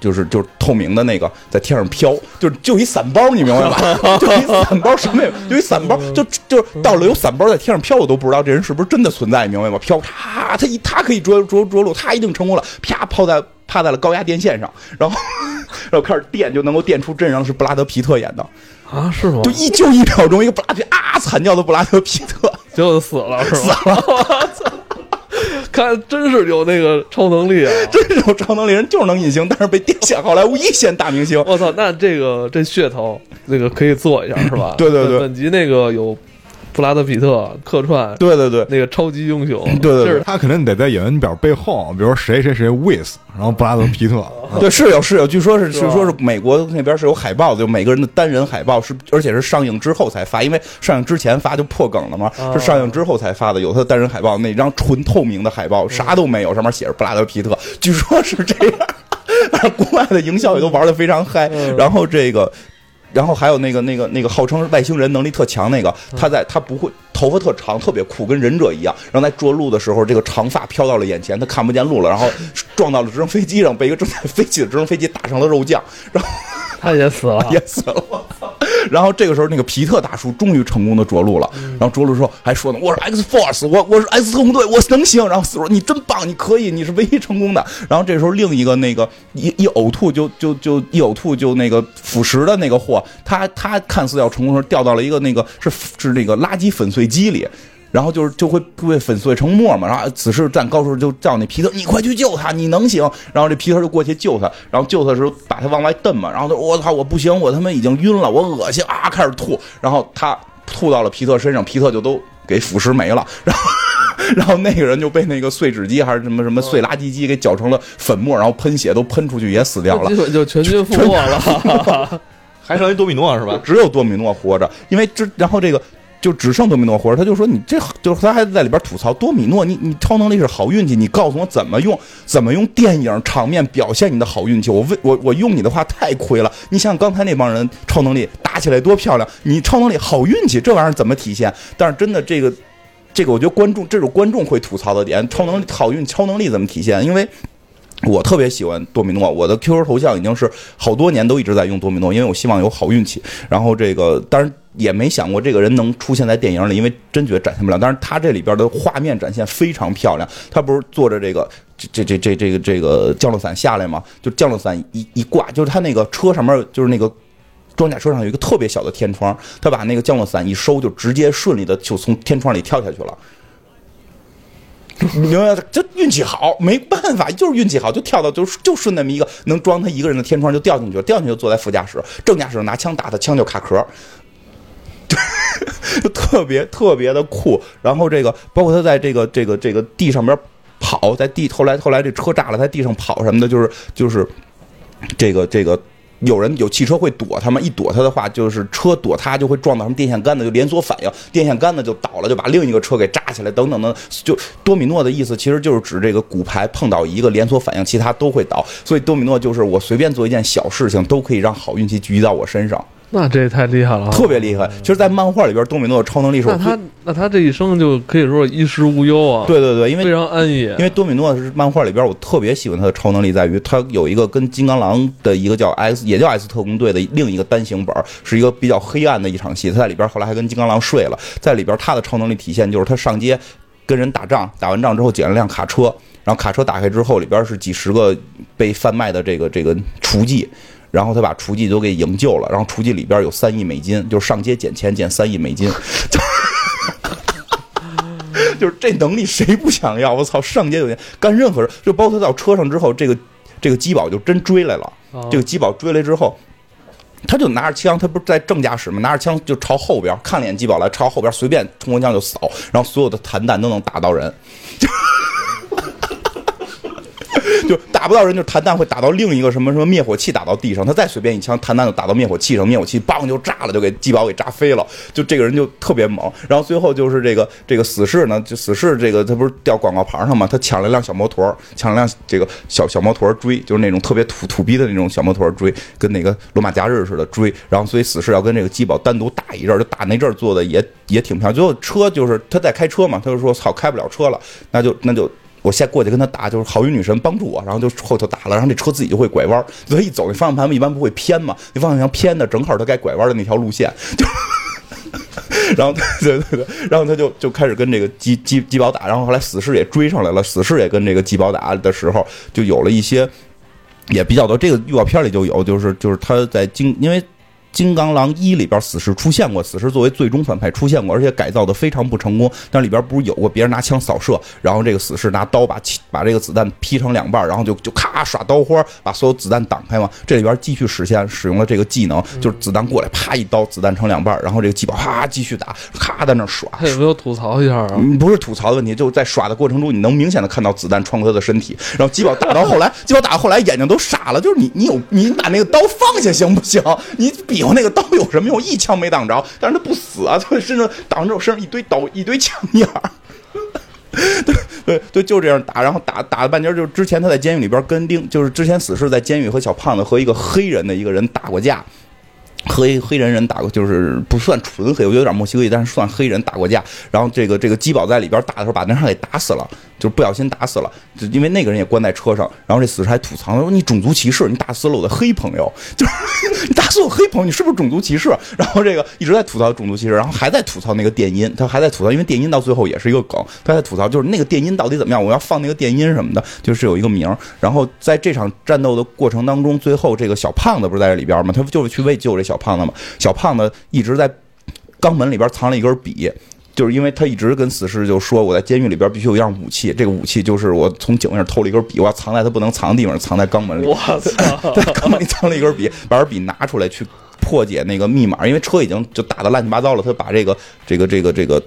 就是就是透明的那个在天上飘，就是就一伞包，你明白吧？就一伞包，什么也没有，就一伞包，就就到了有伞包在天上飘，我都不知道这人是不是真的存在，你明白吗？飘，啪，他一他可以着着着陆，他一定成功了，啪，抛在趴在了高压电线上，然后 然后开始电，就能够电出真人是布拉德皮特演的，啊，是吗？就一就一秒钟，一个布拉德啊惨叫的布拉德皮特。结果就死了，是吧？我操！看，真是有那个超能力啊！真是有超能力人就是能隐形，但是被电线好莱坞一线大明星。我操，那这个这噱头，那个可以做一下，是吧？对对对本本集那个有布拉德皮特客串，对对对，那个超级英雄，对对对就是他肯定得在演员表背后，比如说谁谁谁 with，然后布拉德皮特，对是有是有，据说是据说是美国那边是有海报的，就每个人的单人海报是，而且是上映之后才发，因为上映之前发就破梗了嘛，啊是上映之后才发的，有他的单人海报，那张纯透明的海报啥都没有，上面写着布拉德皮特，据说是这样，但是国外的营销也都玩的非常嗨，嗯然后这个。然后还有那个那个那个号称外星人能力特强那个，他在他不会头发特长，特别酷，跟忍者一样。然后在着陆的时候，这个长发飘到了眼前，他看不见路了，然后撞到了直升飞机上，被一个正在飞起的直升飞机打成了肉酱，然后他也死了，也死了。然后这个时候，那个皮特大叔终于成功的着陆了。然后着陆之后还说呢：“我是 X Force，我我是 X 特工队，我能行。”然后死说：“你真棒，你可以，你是唯一成功的。”然后这时候另一个那个一一呕吐就就就一呕吐就那个腐蚀的那个货，他他看似要成功的时候掉到了一个那个是是那个垃圾粉碎机里。然后就是就会被粉碎成沫嘛，然后此时站高处就叫那皮特，你快去救他，你能行。然后这皮特就过去救他，然后救他的时候把他往外蹬嘛，然后他说我操我不行，我他妈已经晕了，我恶心啊，开始吐，然后他吐到了皮特身上，皮特就都给腐蚀没了，然后。然后那个人就被那个碎纸机还是什么什么碎垃圾机给搅成了粉末，然后喷血都喷出去也死掉了 就全军覆没了。还剩一多米诺是吧？只有多米诺活着，因为这然后这个就只剩多米诺活着，他就说你这就是他还在里边吐槽多米诺，你你超能力是好运气，你告诉我怎么用，怎么用电影场面表现你的好运气，我为我我用你的话太亏了，你想想刚才那帮人超能力打起来多漂亮，你超能力好运气这玩意儿怎么体现？但是真的这个这个我觉得观众这种观众会吐槽的点，超能力好运超能力怎么体现？因为。我特别喜欢多米诺，我的 QQ 头像已经是好多年都一直在用多米诺，因为我希望有好运气。然后这个当然也没想过这个人能出现在电影里，因为真觉得展现不了。但是他这里边的画面展现非常漂亮，他不是坐着这个这这这这这个这个降落伞下来吗？就降落伞一一挂，就是他那个车上面就是那个。装甲车上有一个特别小的天窗，他把那个降落伞一收，就直接顺利的就从天窗里跳下去了。你明白吗？就运气好，没办法，就是运气好，就跳到就就顺那么一个能装他一个人的天窗就掉进去了，掉进去就坐在副驾驶，正驾驶拿枪打他，枪就卡壳。就 特别特别的酷，然后这个包括他在这个这个这个地上边跑，在地后来后来这车炸了，在地上跑什么的，就是就是这个这个有人有汽车会躲他们，一躲他的话，就是车躲他就会撞到什么电线杆子，就连锁反应，电线杆子就倒了，就把另一个车给炸起来，等等等，就多米诺的意思其实就是指这个骨牌碰到一个连锁反应，其他都会倒，所以多米诺就是我随便做一件小事情都可以让好运气聚集到我身上。那这也太厉害了，特别厉害。其实，在漫画里边，多米诺的超能力是那他那他这一生就可以说衣食无忧啊。对对对，因为非常安逸。因为多米诺是漫画里边，我特别喜欢他的超能力，在于他有一个跟金刚狼的一个叫 S 也叫 S 特工队的另一个单行本，是一个比较黑暗的一场戏。他在里边后来还跟金刚狼睡了。在里边，他的超能力体现就是他上街跟人打仗，打完仗之后捡了辆卡车，然后卡车打开之后，里边是几十个被贩卖的这个这个雏妓。然后他把厨妓都给营救了，然后厨妓里边有三亿美金，就是上街捡钱捡三亿美金，就 就是这能力谁不想要？我操，上街有钱干任何事，就包括他到车上之后，这个这个基宝就真追来了。这个基宝追来之后，他就拿着枪，他不是在正驾驶吗？拿着枪就朝后边看了眼基宝来，朝后边随便冲锋枪就扫，然后所有的弹弹都能打到人。就打不到人，就弹弹会打到另一个什么什么灭火器，打到地上。他再随便一枪，弹弹就打到灭火器上，灭火器梆就炸了，就给基宝给炸飞了。就这个人就特别猛。然后最后就是这个这个死士呢，就死士这个他不是掉广告牌上吗？他抢了一辆小摩托，抢了辆这个小小摩托追，就是那种特别土土逼的那种小摩托追，跟那个罗马假日似的追。然后所以死士要跟这个基宝单独打一阵，就打那阵做的也也挺漂亮。最后车就是他在开车嘛，他就说操开不了车了，那就那就。我先过去跟他打，就是好运女神帮助我，然后就后头打了，然后这车自己就会拐弯，所以一走那方向盘一般不会偏嘛，那方向盘偏的正好他该拐弯的那条路线，就，然后对对对，然后他就就开始跟这个基基基宝打，然后后来死士也追上来了，死士也跟这个基宝打的时候，就有了一些也比较多，这个预告片里就有，就是就是他在经因为。金刚狼一里边死侍出现过，死侍作为最终反派出现过，而且改造的非常不成功。但里边不是有过别人拿枪扫射，然后这个死侍拿刀把把这个子弹劈成两半，然后就就咔耍刀花把所有子弹挡开吗？这里边继续实现使用了这个技能，就是子弹过来啪一刀，子弹成两半，然后这个机宝啪继续打，咔在那耍。他有没有吐槽一下啊？不是吐槽的问题，就在耍的过程中，你能明显的看到子弹穿过他的身体，然后机宝打到后来，机宝打到后来眼睛都傻了，就是你你有你把那个刀放下行不行？你比。有那个刀有什么用？一枪没挡着，但是他不死啊！他身上挡着我身上一堆刀，一堆枪眼儿。对对对，就这样打，然后打打了半截，就是之前他在监狱里边跟丁，就是之前死侍在监狱和小胖子和一个黑人的一个人打过架。和一黑人人打过，就是不算纯黑，我觉得有点墨西哥裔，但是算黑人打过架。然后这个这个基宝在里边打的时候，把那人给打死了，就不小心打死了。就因为那个人也关在车上，然后这死士还吐槽说：“你种族歧视，你打死了我的黑朋友，就是你打死我黑朋友，你是不是种族歧视？”然后这个一直在吐槽种族歧视，然后还在吐槽那个电音，他还在吐槽，因为电音到最后也是一个梗，他在吐槽就是那个电音到底怎么样，我要放那个电音什么的，就是有一个名。然后在这场战斗的过程当中，最后这个小胖子不是在这里边吗？他不就是去为救这。小胖子吗，小胖子一直在肛门里边藏了一根笔，就是因为他一直跟死侍就说，我在监狱里边必须有一样武器，这个武器就是我从警卫那偷了一根笔，我要藏在他不能藏的地方，藏在肛门里。我操，在肛门里藏了一根笔，把这笔拿出来去破解那个密码，因为车已经就打的乱七八糟了，他把这个这个这个这个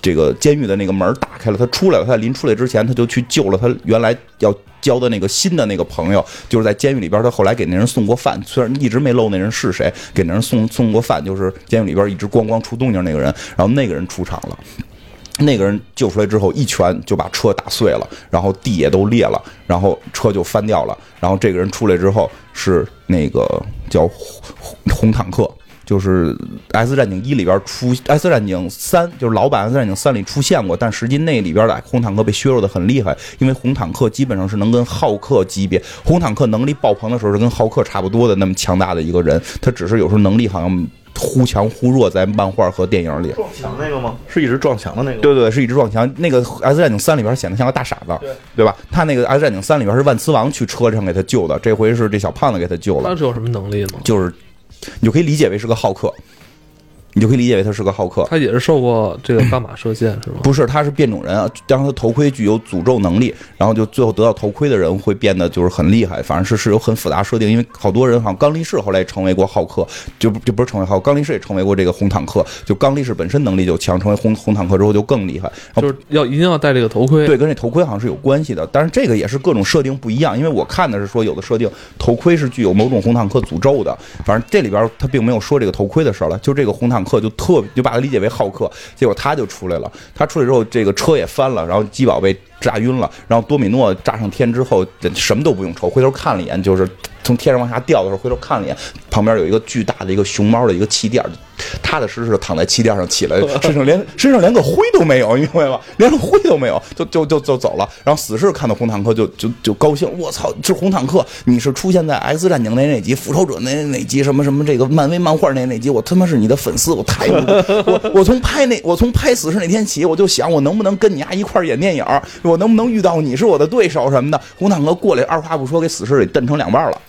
这个监狱的那个门打开了，他出来了，他临出来之前，他就去救了他原来要。交的那个新的那个朋友，就是在监狱里边，他后来给那人送过饭，虽然一直没露那人是谁，给那人送送过饭，就是监狱里边一直咣咣出动静那个人，然后那个人出场了，那个人救出来之后，一拳就把车打碎了，然后地也都裂了，然后车就翻掉了，然后这个人出来之后是那个叫红坦克。就是《S 战警一》里边出，《S 战警三》就是老版《S 战警三》里出现过，但实际那里边的红坦克被削弱的很厉害，因为红坦克基本上是能跟浩克级别，红坦克能力爆棚的时候是跟浩克差不多的那么强大的一个人，他只是有时候能力好像忽强忽弱，在漫画和电影里。撞墙那个吗？是一直撞墙的那个？对对，是一直撞墙。那个《S 战警三》里边显得像个大傻子，对对吧？他那个《S 战警三》里边是万磁王去车上给他救的，这回是这小胖子给他救了。他是有什么能力吗？就是。你就可以理解为是个好客，你就可以理解为他是个浩克。他也是受过这个伽马射线是吗？不是，他是变种人啊，让他头盔具有诅咒能力，然后就最后得到头盔的人会变得就是很厉害，反正是是有很复杂设定，因为好多人好像刚力士后来也成为过浩克，就就不是成为浩克，刚力士也成为过这个红坦克，就刚力士本身能力就强，成为红红坦克之后就更厉害，就是要一定要戴这个头盔。对，跟这头盔好像是有关系的，但是这个也是各种设定不一样，因为我看的是说有的设定头盔是具有某种红坦克诅咒的，反正这里边他并没有说这个头盔的事儿了，就这个红坦克客就特就把他理解为好客，结果他就出来了，他出来之后这个车也翻了，然后基宝被炸晕了，然后多米诺炸上天之后什么都不用愁，回头看了一眼就是。从天上往下掉的时候，回头看了一眼，旁边有一个巨大的一个熊猫的一个气垫，踏踏实实的躺在气垫上起来，身上连身上连个灰都没有，你明白吗？连个灰都没有，就就就就走了。然后死侍看到红坦克就就就高兴，我操，这红坦克，你是出现在 X 战警那那集，复仇者那那集，什么什么这个漫威漫画那那集，我他妈是你的粉丝，我太我我从拍那我从拍死侍那天起，我就想我能不能跟你丫一块演电影，我能不能遇到你是我的对手什么的。红坦哥过来，二话不说给死尸给蹬成两半了。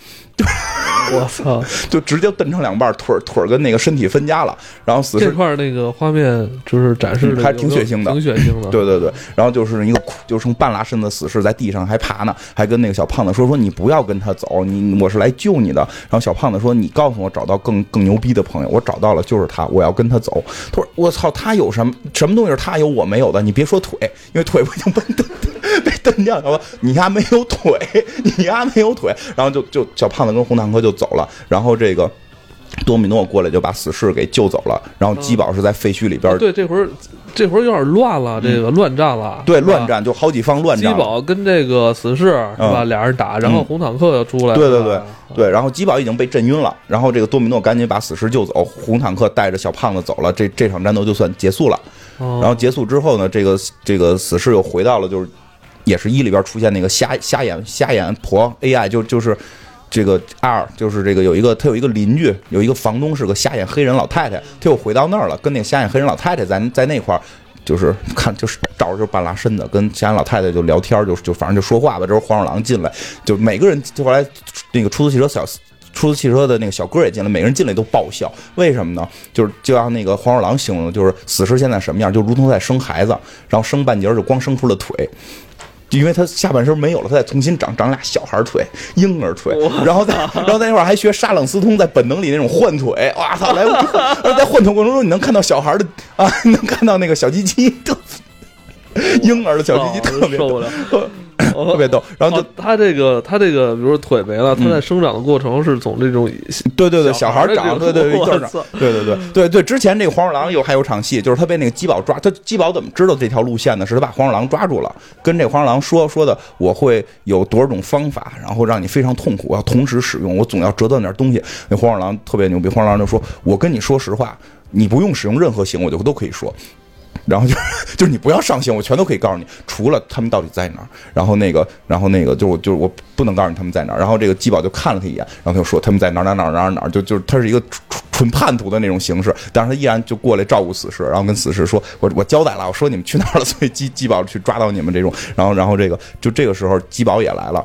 我操！就直接蹬成两半，腿腿跟那个身体分家了。然后死尸这块那个画面就是展示的还挺血腥的，挺血腥的。对对对。然后就是一个就剩半拉身子死尸在地上还爬呢，还跟那个小胖子说说你不要跟他走，你我是来救你的。然后小胖子说你告诉我找到更更牛逼的朋友，我找到了就是他，我要跟他走。他说我操，他有什么什么东西是他有我没有的？你别说腿，因为腿我已经被蹬被蹬掉了。你丫没有腿，你丫没有腿。然后就就小胖子跟红坦克就。走了，然后这个多米诺过来就把死侍给救走了，然后基宝是在废墟里边。对，这会儿这会儿有点乱了，这个乱战了。对，乱战就好几方乱战。基宝跟这个死侍是吧？俩人打，然后红坦克又出来。对对对对，然后基宝已经被震晕了，然后这个多米诺赶紧把死侍救走，红坦克带着小胖子走了，这这场战斗就算结束了。然后结束之后呢，这个这个死侍又回到了，就是也是一里边出现那个瞎瞎眼瞎眼婆 AI，就就是。这个二就是这个有一个他有一个邻居有一个房东是个瞎眼黑人老太太，他又回到那儿了，跟那个瞎眼黑人老太太在在那块儿，就是 看就是找着就半拉身子，跟瞎眼老太太就聊天，就就反正就说话吧。之后黄鼠狼进来，就每个人就后来那个出租汽车小出租汽车的那个小哥也进来，每个人进来都爆笑。为什么呢？就是就像那个黄鼠狼形容，就是死尸现在什么样，就如同在生孩子，然后生半截就光生出了腿。因为他下半身没有了，他再重新长长俩小孩腿，婴儿腿，然后再然后在那块儿还学沙朗斯通在本能里那种换腿，哇操！来，在换腿过程中你能看到小孩的啊，能看到那个小鸡鸡，婴儿的小鸡鸡特别多。特别逗。然后就、他这个他这个，比如说腿没了，他在生长的过程是从这种、对对对小孩长对对对对对对对对对。之前这个黄鼠狼有还有场戏，就是他被那个鸡宝抓，他鸡宝怎么知道这条路线呢？是他把黄鼠狼抓住了，跟这黄鼠狼说说的，我会有多少种方法，然后让你非常痛苦，要同时使用，我总要折断点东西。那黄鼠狼特别牛逼，黄鼠狼就说：“我跟你说实话。”你不用使用任何行，我就都可以说。然后就 就是你不要上心，我全都可以告诉你，除了他们到底在哪儿。然后那个，然后那个，就我就是我不能告诉你他们在哪儿。然后这个基宝就看了他一眼，然后他就说他们在哪儿哪儿哪儿哪儿哪儿，就就是他是一个纯纯叛徒的那种形式。但是他依然就过来照顾死士，然后跟死士说，我我交代了，我说你们去哪儿了，所以基基宝去抓到你们这种。然后然后这个就这个时候基宝也来了。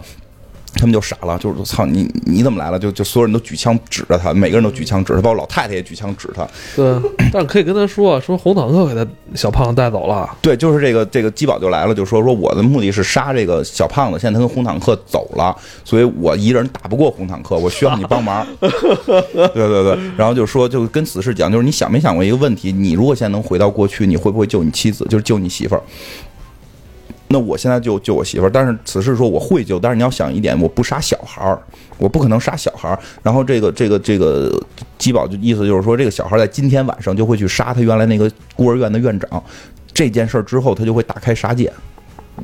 他们就傻了，就是操你你怎么来了？就就所有人都举枪指着他，每个人都举枪指他，包括老太太也举枪指他。对，但可以跟他说说红坦克给他小胖子带走了。对，就是这个这个基宝就来了，就说说我的目的是杀这个小胖子，现在他跟红坦克走了，所以我一人打不过红坦克，我需要你帮忙。对对对，然后就说就跟死士讲，就是你想没想过一个问题？你如果现在能回到过去，你会不会救你妻子？就是救你媳妇儿？那我现在就救我媳妇儿，但是此事说我会救，但是你要想一点，我不杀小孩儿，我不可能杀小孩儿。然后这个这个这个基宝就意思就是说，这个小孩在今天晚上就会去杀他原来那个孤儿院的院长。这件事儿之后，他就会大开杀戒。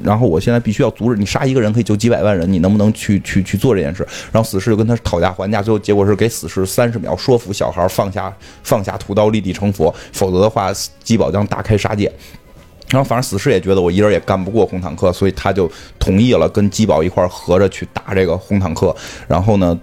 然后我现在必须要阻止你杀一个人可以救几百万人，你能不能去去去做这件事？然后死侍就跟他讨价还价，最后结果是给死侍三十秒说服小孩放下放下屠刀立地成佛，否则的话基宝将大开杀戒。然后反正死侍也觉得我一人也干不过红坦克，所以他就同意了跟基宝一块合着去打这个红坦克。然后呢，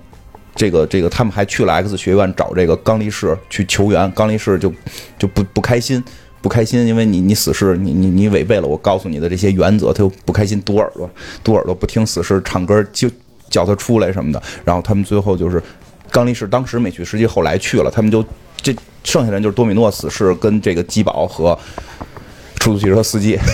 这个这个他们还去了 X 学院找这个刚力士去求援。刚力士就就不不开心，不开心，因为你你死侍你你你违背了我告诉你的这些原则，他又不开心，堵耳朵，堵耳朵不听死侍唱歌就叫他出来什么的。然后他们最后就是刚力士当时没去，实际后来去了，他们就。这剩下人就是多米诺死士跟这个基宝和出租汽车司机。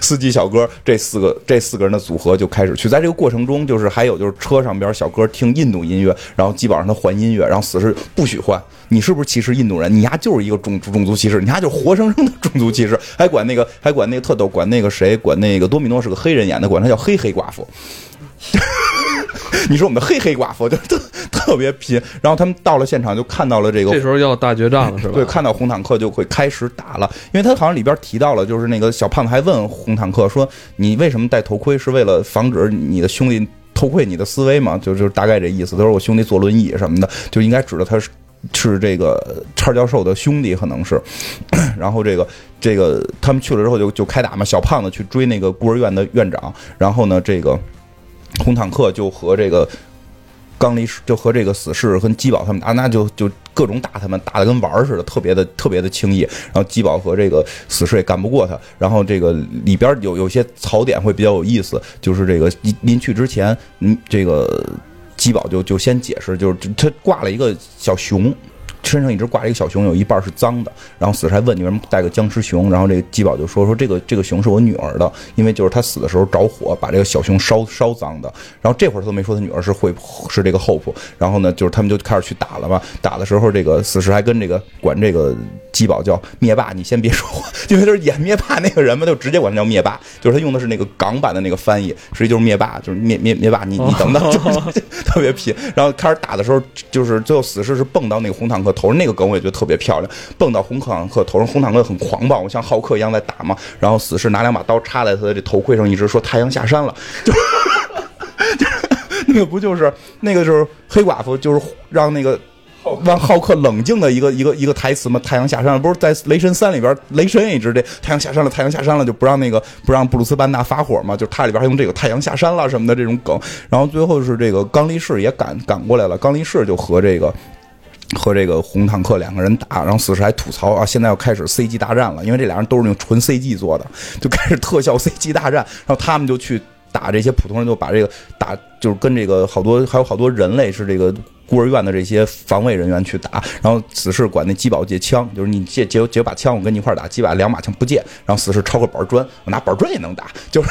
司机小哥这四个这四个人的组合就开始去，在这个过程中，就是还有就是车上边小哥听印度音乐，然后基本上他换音乐，然后死士不许换，你是不是歧视印度人？你丫就是一个种种族歧视，你丫就是活生生的种族歧视，还管那个还管那个特逗，管那个谁管那个多米诺是个黑人演的，管他叫黑黑寡妇。你说我们的黑黑寡妇就特特别拼，然后他们到了现场就看到了这个这时候要大决战了是吧？对，看到红坦克就会开始打了，因为他好像里边提到了，就是那个小胖子还问红坦克说：“你为什么戴头盔？是为了防止你的兄弟偷窥你的思维吗？”就就是大概这意思。他说：“我兄弟坐轮椅什么的，就应该指的他是是这个叉教授的兄弟，可能是。然后这个这个他们去了之后就就开打嘛，小胖子去追那个孤儿院的院长，然后呢，这个红坦克就和这个。刚离就和这个死士跟基宝他们打，那就就各种打他们，打的跟玩儿似的，特别的特别的轻易。然后基宝和这个死士也干不过他。然后这个里边有有些槽点会比较有意思，就是这个临临去之前，嗯，这个基宝就就先解释，就是他挂了一个小熊。身上一直挂着一个小熊，有一半是脏的。然后死士还问你为什么带个僵尸熊，然后这个基宝就说说这个这个熊是我女儿的，因为就是他死的时候着火把这个小熊烧烧脏的。然后这会儿他都没说他女儿是会是这个 hope。然后呢，就是他们就开始去打了嘛。打的时候，这个死士还跟这个管这个基宝叫灭霸，你先别说话，因为他是演灭霸那个人嘛，就直接管他叫灭霸，就是他用的是那个港版的那个翻译，实际就是灭霸，就是灭灭灭霸，你你等等，特别拼。然后开始打的时候，就是最后死士是蹦到那个红坦克。头上那个梗我也觉得特别漂亮，蹦到红坦克头上，红坦克很狂暴，像浩克一样在打嘛。然后死侍拿两把刀插在他的这头盔上，一直说太阳下山了。就那个不就是那个就是黑寡妇，就是让那个让浩克冷静的一个一个一个台词嘛。太阳下山了，不是在雷神三里边，雷神也一直这太阳下山了，太阳下山了，就不让那个不让布鲁斯班纳发火嘛。就他里边还用这个太阳下山了什么的这种梗。然后最后是这个刚力士也赶赶过来了，刚力士就和这个。和这个红坦克两个人打，然后死侍还吐槽啊，现在要开始 CG 大战了，因为这俩人都是用纯 CG 做的，就开始特效 CG 大战，然后他们就去打这些普通人，就把这个打，就是跟这个好多还有好多人类是这个。孤儿院的这些防卫人员去打，然后死侍管那基宝借枪，就是你借借借把枪，我跟你一块打，基把两把枪不借，然后死侍抄个板砖，我拿板砖也能打，就是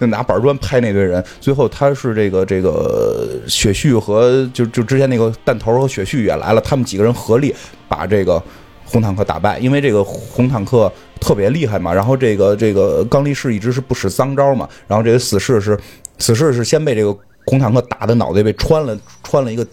就拿板砖拍那堆人。最后他是这个这个雪旭和就就之前那个弹头和雪旭也来了，他们几个人合力把这个红坦克打败，因为这个红坦克特别厉害嘛。然后这个这个刚力士一直是不使脏招嘛，然后这个死士是死士是先被这个红坦克打的脑袋被穿了穿了一个。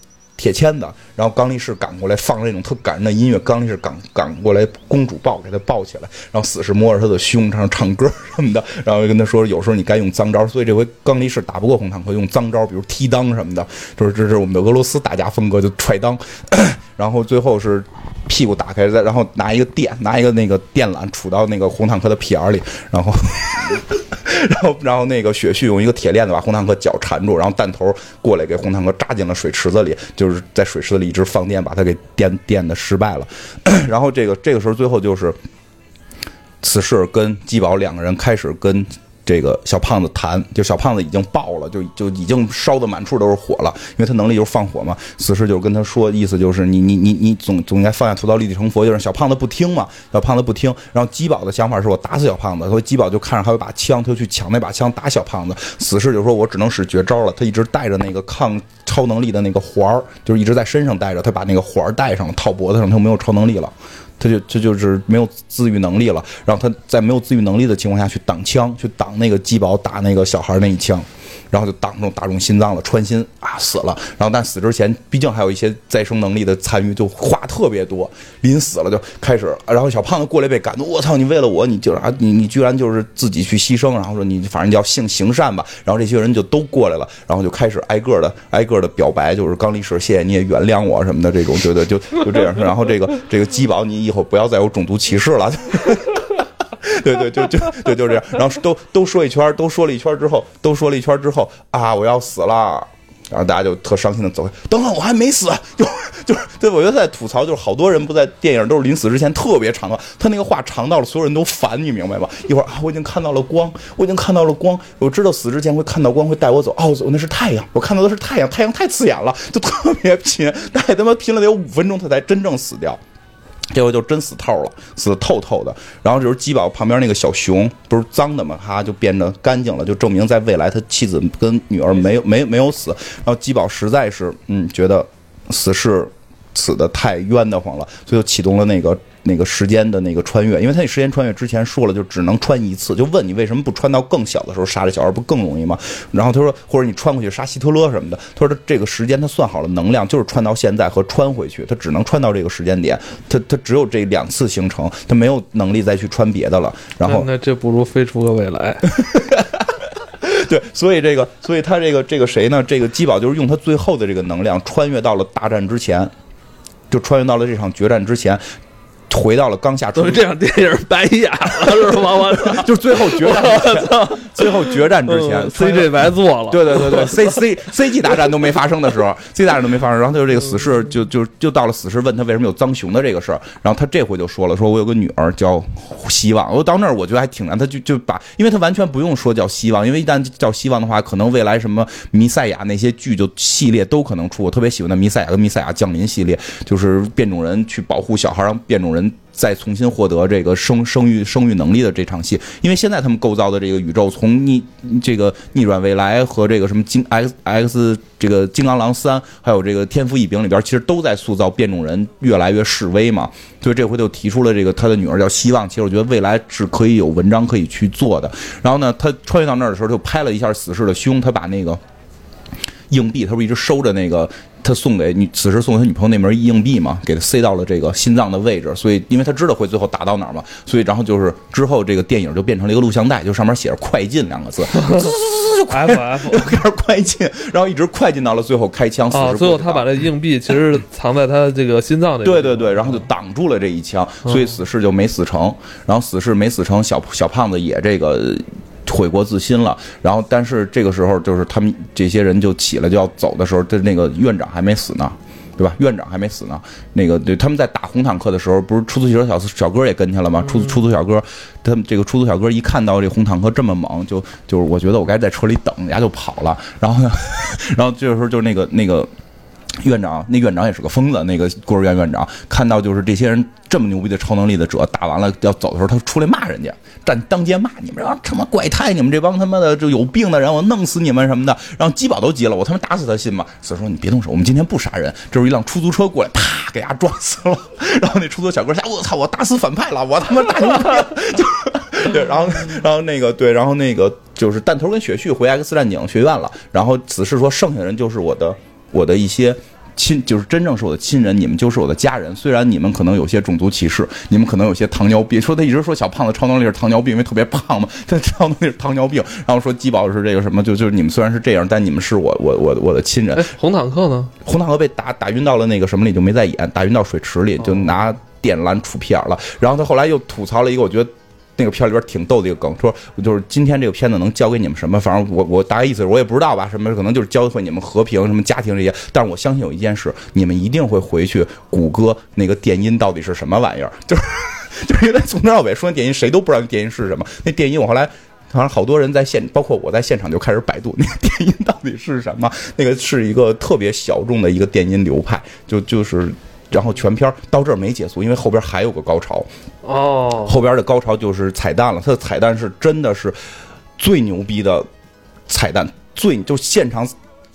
铁签子，然后刚力士赶过来放那种特感人的音乐，刚力士赶赶过来，公主抱给他抱起来，然后死士摸着他的胸，唱唱歌什么的，然后就跟他说，有时候你该用脏招，所以这回刚力士打不过红坦克，用脏招，比如踢裆什么的，就是这是我们的俄罗斯打架风格，就踹裆，然后最后是屁股打开，再然后拿一个电，拿一个那个电缆杵到那个红坦克的屁眼里，然后。然后，然后那个雪旭用一个铁链子把红坦克脚缠住，然后弹头过来给红坦克扎进了水池子里，就是在水池子里一直放电，把他给电电的失败了。然后这个这个时候最后就是此事跟基宝两个人开始跟。这个小胖子弹，就小胖子已经爆了，就就已经烧的满处都是火了，因为他能力就是放火嘛。死士就跟他说，意思就是你你你你总总应该放下屠刀立地成佛，就是小胖子不听嘛，小胖子不听。然后基宝的想法是我打死小胖子，所以基宝就看着还有把枪，他就去抢那把枪打小胖子。死士就说我只能使绝招了，他一直带着那个抗超能力的那个环儿，就是一直在身上带着，他把那个环儿戴上了，套脖子上，他就没有超能力了。他就他就是没有自愈能力了，然后他在没有自愈能力的情况下去挡枪，去挡那个鸡宝打那个小孩那一枪。然后就当中打中心脏了，穿心啊死了。然后但死之前，毕竟还有一些再生能力的参与，就话特别多。临死了就开始，然后小胖子过来被感动，我操！你为了我，你就啊你你居然就是自己去牺牲，然后说你反正你要行行善吧。然后这些人就都过来了，然后就开始挨个的挨个的表白，就是刚离世，谢谢你也原谅我什么的这种，对对，就就这样。然后这个这个基宝，你以后不要再有种族歧视了。对对，就就对，就是这样。然后都都说一圈，都说了一圈之后，都说了一圈之后啊，我要死了。然后大家就特伤心的走开。等等，我还没死。就就是对，我觉得在吐槽，就是好多人不在电影都是临死之前特别长的，他那个话长到了所有人都烦，你明白吗？一会儿啊，我已经看到了光，我已经看到了光，我知道死之前会看到光会带我走。哦，走，那是太阳，我看到的是太阳，太阳太刺眼了，就特别 拼，大概他妈拼了得有五分钟，他才真正死掉。这回就真死透了，死的透透的。然后就是鸡宝旁边那个小熊不是脏的嘛，它就变得干净了，就证明在未来他妻子跟女儿没有 没没有死。然后鸡宝实在是嗯觉得死是死的太冤得慌了，所以就启动了那个那个时间的那个穿越，因为他那时间穿越之前说了，就只能穿一次，就问你为什么不穿到更小的时候杀这小孩不更容易吗？然后他说，或者你穿过去杀希特勒什么的，他说这个时间他算好了能量，就是穿到现在和穿回去，他只能穿到这个时间点，他他只有这两次行程，他没有能力再去穿别的了。然后那那这不如飞出个未来。对，所以这个，所以他这个这个谁呢？这个基宝就是用他最后的这个能量穿越到了大战之前，就穿越到了这场决战之前，回到了刚下春这场电影白演了是吗？我操！就是最后决战最后决战之前嗯，CG 白做了。对对对对，C C C G 大战都没发生的时候，C 大战都没发生，然后他就这个死侍就就就到了死侍问他为什么有脏熊的这个事儿，然后他这回就说了，说我有个女儿叫希望，我到那儿我觉得还挺难，他就就把，因为他完全不用说叫希望，因为一旦叫希望的话，可能未来什么弥赛亚那些剧就系列都可能出，我特别喜欢的弥赛亚跟弥赛亚降临系列，就是变种人去保护小孩，让变种人。再重新获得这个生生育生育能力的这场戏，因为现在他们构造的这个宇宙，从逆这个逆转未来和这个什么金 X X 这个金刚狼三，还有这个天赋异禀里边，其实都在塑造变种人越来越示威嘛。所以这回就提出了这个他的女儿叫希望。其实我觉得未来是可以有文章可以去做的。然后呢，他穿越到那儿的时候，就拍了一下死侍的胸，他把那个硬币，他不一直收着那个。他送给女，此时送给他女朋友那枚硬币嘛，给他塞到了这个心脏的位置，所以因为他知道会最后打到哪儿嘛，所以然后就是之后这个电影就变成了一个录像带，就上面写着“快进”两个字，F F 就开始快进，然后一直快进到了最后开枪，啊，40最后他把这硬币其实藏在他这个心脏里。对对对，然后就挡住了这一枪，所以死侍就没死成。然后死侍没死成，小小胖子也这个悔过自新了。然后，但是这个时候就是他们这些人就起来就要走的时候，这那个院长还没死呢。对吧？院长还没死呢。那个对，他们在打红坦克的时候，不是出租汽车小小哥也跟去了吗？出租出租小哥，他们这个出租小哥一看到这红坦克这么猛，就就是我觉得我该在车里等，人家就跑了。然后呢，然后这个时候就那个那个院长，那院长也是个疯子。那个孤儿院院长看到就是这些人这么牛逼的超能力的者打完了要走的时候，他出来骂人家，站当街骂你们这帮他妈怪胎，你们这帮他妈的就有病的人，我弄死你们什么的。然后基宝都急了，我他妈打死他信吗？所以说你别动手，我们今天不杀人。这时候一辆出租车过来，啪给他撞死了。然后那出租小哥下，我操，我打死反派了，我他妈打牛逼，就对，然后然后那个对，然后那个就是弹头跟雪旭回 X 战警学院了。然后子是说，剩下的人就是我的我的一些。亲，就是真正是我的亲人，你们就是我的家人。虽然你们可能有些种族歧视，你们可能有些糖尿病。说他一直说小胖子超能力是糖尿病，因为特别胖嘛，他超能力是糖尿病。然后说鸡宝是这个什么，就就是你们虽然是这样，但你们是我我我我的亲人哎。，红坦克呢？红坦克被打打晕到了那个什么里，就没再演，打晕到水池里，就拿电缆杵屁眼了。然后他后来又吐槽了一个，我觉得。那个片里边挺逗的一个梗，说就是今天这个片子能教给你们什么？反正我我大概意思我也不知道吧，什么可能就是教会你们和平、什么家庭这些。但是我相信有一件事，你们一定会回去谷歌那个电音到底是什么玩意儿，就是 就是因为从头到尾说电音谁都不知道电音是什么。那电音我后来好像好多人在现，包括我在现场就开始百度那个电音到底是什么。那个是一个特别小众的一个电音流派，就就是。然后全片儿到这儿没结束，因为后边还有个高潮，哦，后边的高潮就是彩蛋了。它的彩蛋是真的是最牛逼的彩蛋，最就现场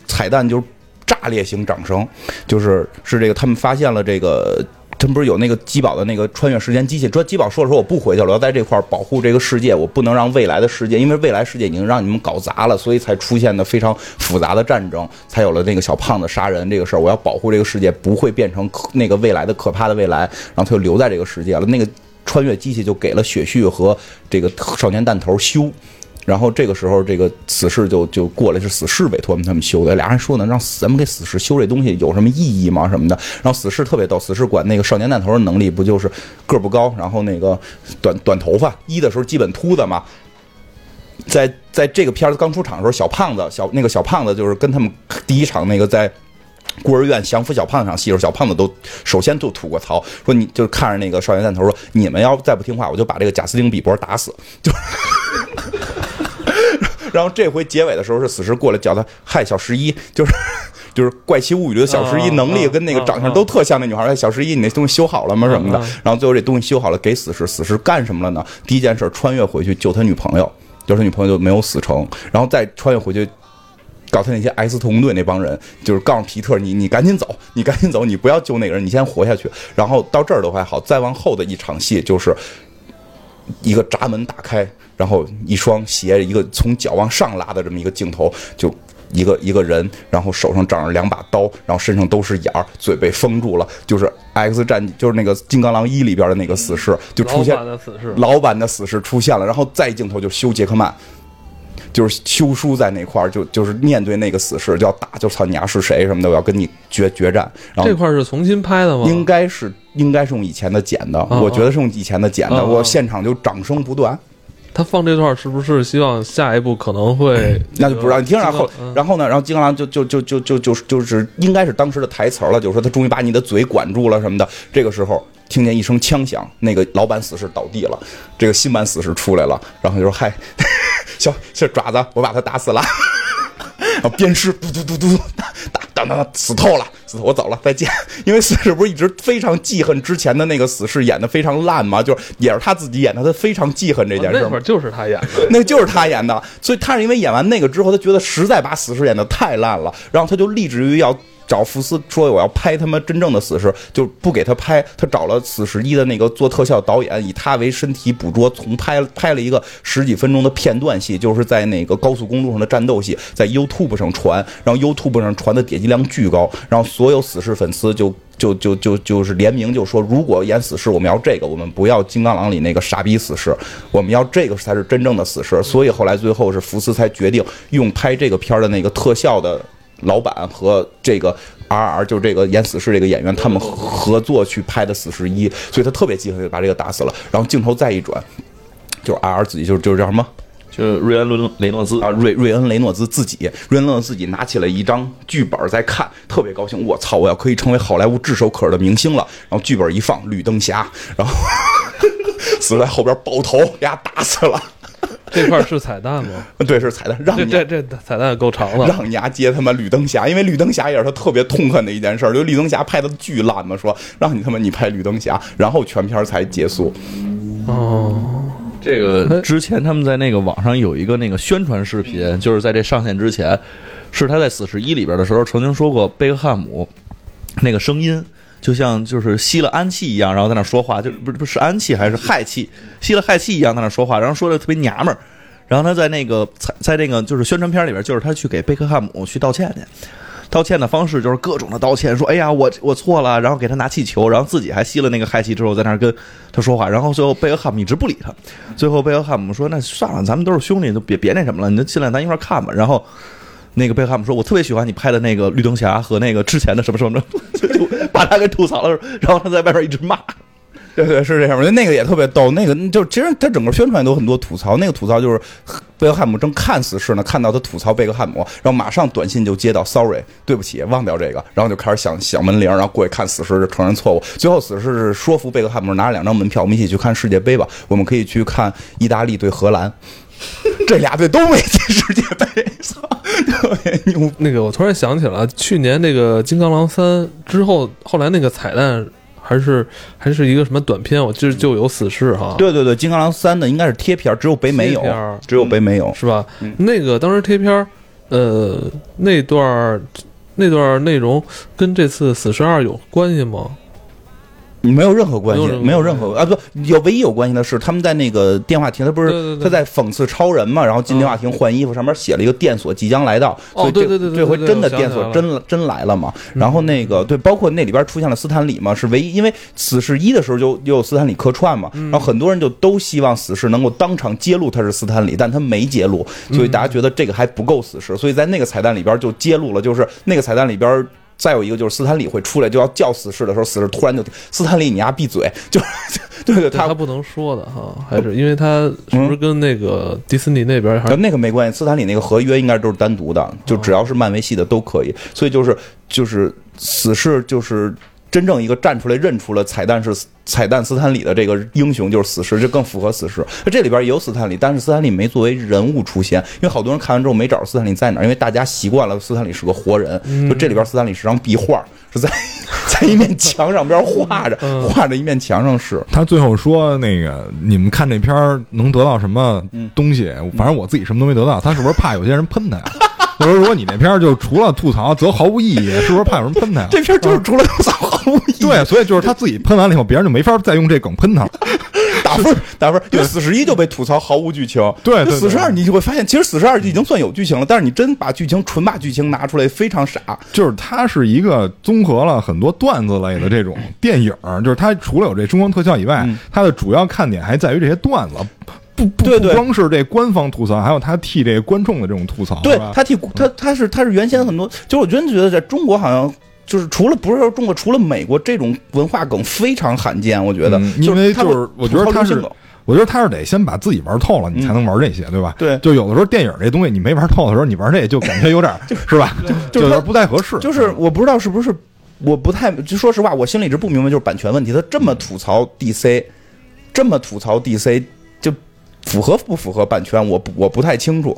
彩蛋就是炸裂型掌声，就是是这个他们发现了这个。他不是有那个基宝的那个穿越时间机器？说基宝说了说我不回去了，我要在这块儿保护这个世界，我不能让未来的世界，因为未来世界已经让你们搞砸了，所以才出现的非常复杂的战争，才有了那个小胖子杀人这个事儿。我要保护这个世界，不会变成那个未来的可怕的未来，然后他就留在这个世界了。那个穿越机器就给了雪旭和这个少年弹头修。然后这个时候，这个死侍就就过来，是死侍委托他们修的。俩人说呢，让死咱们给死侍修这东西有什么意义吗？什么的。然后死侍特别逗，死侍管那个少年弹头的能力不就是个不高，然后那个短短头发，一的时候基本秃子嘛。在在这个片儿刚出场的时候，小胖子小那个小胖子就是跟他们第一场那个在孤儿院降服小胖子场戏时候，小胖子都首先就吐过槽，说你就是看着那个少年弹头说，你们要再不听话，我就把这个贾斯汀比伯打死。就 然后这回结尾的时候是死尸过来叫他，嗨，小十一，就是就是《怪奇物语》的小十一能力啊跟那个啊长相都特像那女孩儿。哎小十一，你那东西修好了吗？什么的。然后最后这东西修好了，给死尸，死尸干什么了呢？第一件事，穿越回去救他女朋友，就是他女朋友就没有死成，然后再穿越回去。搞他那些 X 特工队那帮人，就是告诉皮特，你你赶紧走，你赶紧走，你不要救那个人，你先活下去。然后到这儿都还好，再往后的一场戏就是一个闸门打开，然后一双鞋，一个从脚往上拉的这么一个镜头，就一个一个人，然后手上长着两把刀，然后身上都是眼儿，嘴被封住了，就是 X 战，就是那个金刚狼一里边的那个死士，就出现老版的死士，老版的死士出现了，然后再一镜头就修杰克曼，就是修书在那块儿，就就是面对那个死士就要打，就操你丫是谁什么的，我要跟你决决战。然后这块儿是重新拍的吗？应该是应该是用以前的剪的，哦我觉得是用以前的剪的，哦我现场就掌声不断。他放这段是不是希望下一步可能会？那就不知道，你听着，然后嗯然后呢，然后金刚狼就就就就就就就是应该是当时的台词儿了，就是说他终于把你的嘴管住了什么的。这个时候听见一声枪响，那个老版死士倒地了，这个新版死士出来了，然后就说：“嗨，小小爪子，我把他打死了。”然后鞭尸，嘟嘟嘟嘟，打打打打，死透了，死透，我走了，再见。因为死士不是一直非常记恨之前的那个死士演的非常烂嘛，就是也是他自己演的，他非常记恨这件事嘛那会儿。就是他演的。那就是他演的，所以他是因为演完那个之后，他觉得实在把死侍演的太烂了，然后他就立志于要找福斯说我要拍他妈真正的死侍，就不给他拍，他找了死侍一的那个做特效导演，以他为身体捕捉，重拍拍了一个十几分钟的片段戏，就是在那个高速公路上的战斗戏，在 YouTube 上传，然后 YouTube 上传的点击量巨高，然后所有死侍粉丝就。就就就就是联名就说，如果演死侍，我们要这个，我们不要金刚狼里那个傻逼死侍，我们要这个才是真正的死侍。所以后来最后是福斯才决定用拍这个片儿的那个特效的老板和这个 R R 就是这个演死侍这个演员，他们合作去拍的死侍一，所以他特别记恨，就把这个打死了。然后镜头再一转，就是 R R 自己就是就是叫什么？就是瑞恩·伦雷诺兹啊，瑞瑞恩·雷诺兹自己，瑞恩·雷诺兹自己拿起了一张剧本在看，特别高兴。我操，我要可以成为好莱坞炙手可热的明星了。然后剧本一放，绿灯侠，然后 死在后边爆头，给他打死了。这块儿是彩蛋吗？对，是彩蛋，让你这这这彩蛋够长的。让你丫接他妈绿灯侠，因为绿灯侠也是他特别痛恨的一件事儿，就绿灯侠拍的巨烂嘛，说让你他妈你拍绿灯侠，然后全片才结束。哦，这个之前他们在那个网上有一个那个宣传视频，就是在这上线之前，是他在《死侍一》里边的时候曾经说过贝克汉姆那个声音。就像就是吸了氨气一样，然后在那说话，就不是不是氨气还是氦气，吸了氦气一样在那说话，然后说的特别娘们儿。然后他在那个在在那个就是宣传片里边，就是他去给贝克汉姆去道歉去，道歉的方式就是各种的道歉，说哎呀我我错了，然后给他拿气球，然后自己还吸了那个氦气之后在那跟他说话，然后最后贝克汉姆一直不理他，最后贝克汉姆说那算了，咱们都是兄弟，就别别那什么了，你就进来咱一块儿看吧。然后那个贝克汉姆说，我特别喜欢你拍的那个绿灯侠和那个之前的什么什么的，就把他给吐槽了，然后他在外边一直骂。对对是这样我觉得，那个也特别逗，那个就其实他整个宣传都有很多吐槽，那个吐槽就是贝克汉姆正看死侍呢，看到他吐槽贝克汉姆，然后马上短信就接到 sorry 对不起，忘掉这个，然后就开始响响门铃，然后过去看死侍承认错误，最后死侍是说服贝克汉姆拿了两张门票，我们一起去看世界杯吧，我们可以去看意大利对荷兰。这俩队都没进世界杯，操，特别牛。那个我突然想起了，去年那个《金刚狼三》之后，后来那个彩蛋还是还是一个什么短片，我记得就有死侍哈，对对对，金刚狼三的应该是贴片，只有北美有只有北美有。是吧？嗯那个当时贴片，呃，那段那段内容跟这次死侍二有关系吗？没有任何关系，没有任何啊不，有唯一有关系的是他们在那个电话亭，他不是他在讽刺超人嘛，然后进电话亭换衣服，上面写了一个电锁即将来到，哦所以这对对对对这回真的电锁真真来了嘛。然后那个对，包括那里边出现了斯坦李嘛，是唯一，因为死侍一的时候就就有斯坦李客串嘛，嗯。然后很多人就都希望死侍能够当场揭露他是斯坦李，但他没揭露，所以大家觉得这个还不够死侍，所以在那个彩蛋里边就揭露了，就是那个彩蛋里边。再有一个就是斯坦李会出来就要叫死侍的时候，死侍突然就斯坦李你丫闭嘴，就对对他不能说的哈，还是因为他是不是跟那个迪士尼那边还呃，那个没关系，斯坦李那个合约应该都是单独的，就只要是漫威系的都可以。所以就是就是死侍就是真正一个站出来认出了彩蛋是彩蛋斯坦李的这个英雄就是死侍，这更符合死侍。那这里边也有斯坦李，但是斯坦李没作为人物出现，因为好多人看完之后没找着斯坦李在哪儿，因为大家习惯了斯坦李是个活人，就这里边斯坦李是张壁画，是在 在一面墙上边画着嗯画着一面墙上是。他最后说：“那个，你们看这片儿能得到什么东西？反正我自己什么都没得到。他是不是怕有些人喷他呀？就说如果你那片儿就除了吐槽则毫无意义，是不是怕有人喷他呀？这片就是除了吐槽对，所以就是他自己喷完了以后，别人就没法再用这梗喷他了。打分儿打分儿，因为死十一就被吐槽毫无剧情。对死侍二你就会发现，其实死十二已经算有剧情了，但是你真把剧情纯把剧情拿出来，非常傻。就是它是一个综合了很多段子类的这种 电影儿，就是它除了有这声光特效以外，嗯它的主要看点还在于这些段子。不不不光是这官方吐槽，还有他替这个观众的这种吐槽，对他替他他是他是原先很多，就是我真觉得在中国好像。就是除了不是说中国，除了美国，这种文化梗非常罕见。我觉得，嗯因为他就是我觉得他是我觉得他是得先把自己玩透了，你才能玩这些，对吧？对就有的时候电影这东西你没玩透的时候，你玩这就感觉有点是吧？就是有点不太合适。就是我不知道是不是，我不太就说实话，我心里一直不明白，就是版权问题。他这么吐槽 DC，这么吐槽 DC，就符合不符合版权？我不我不太清楚。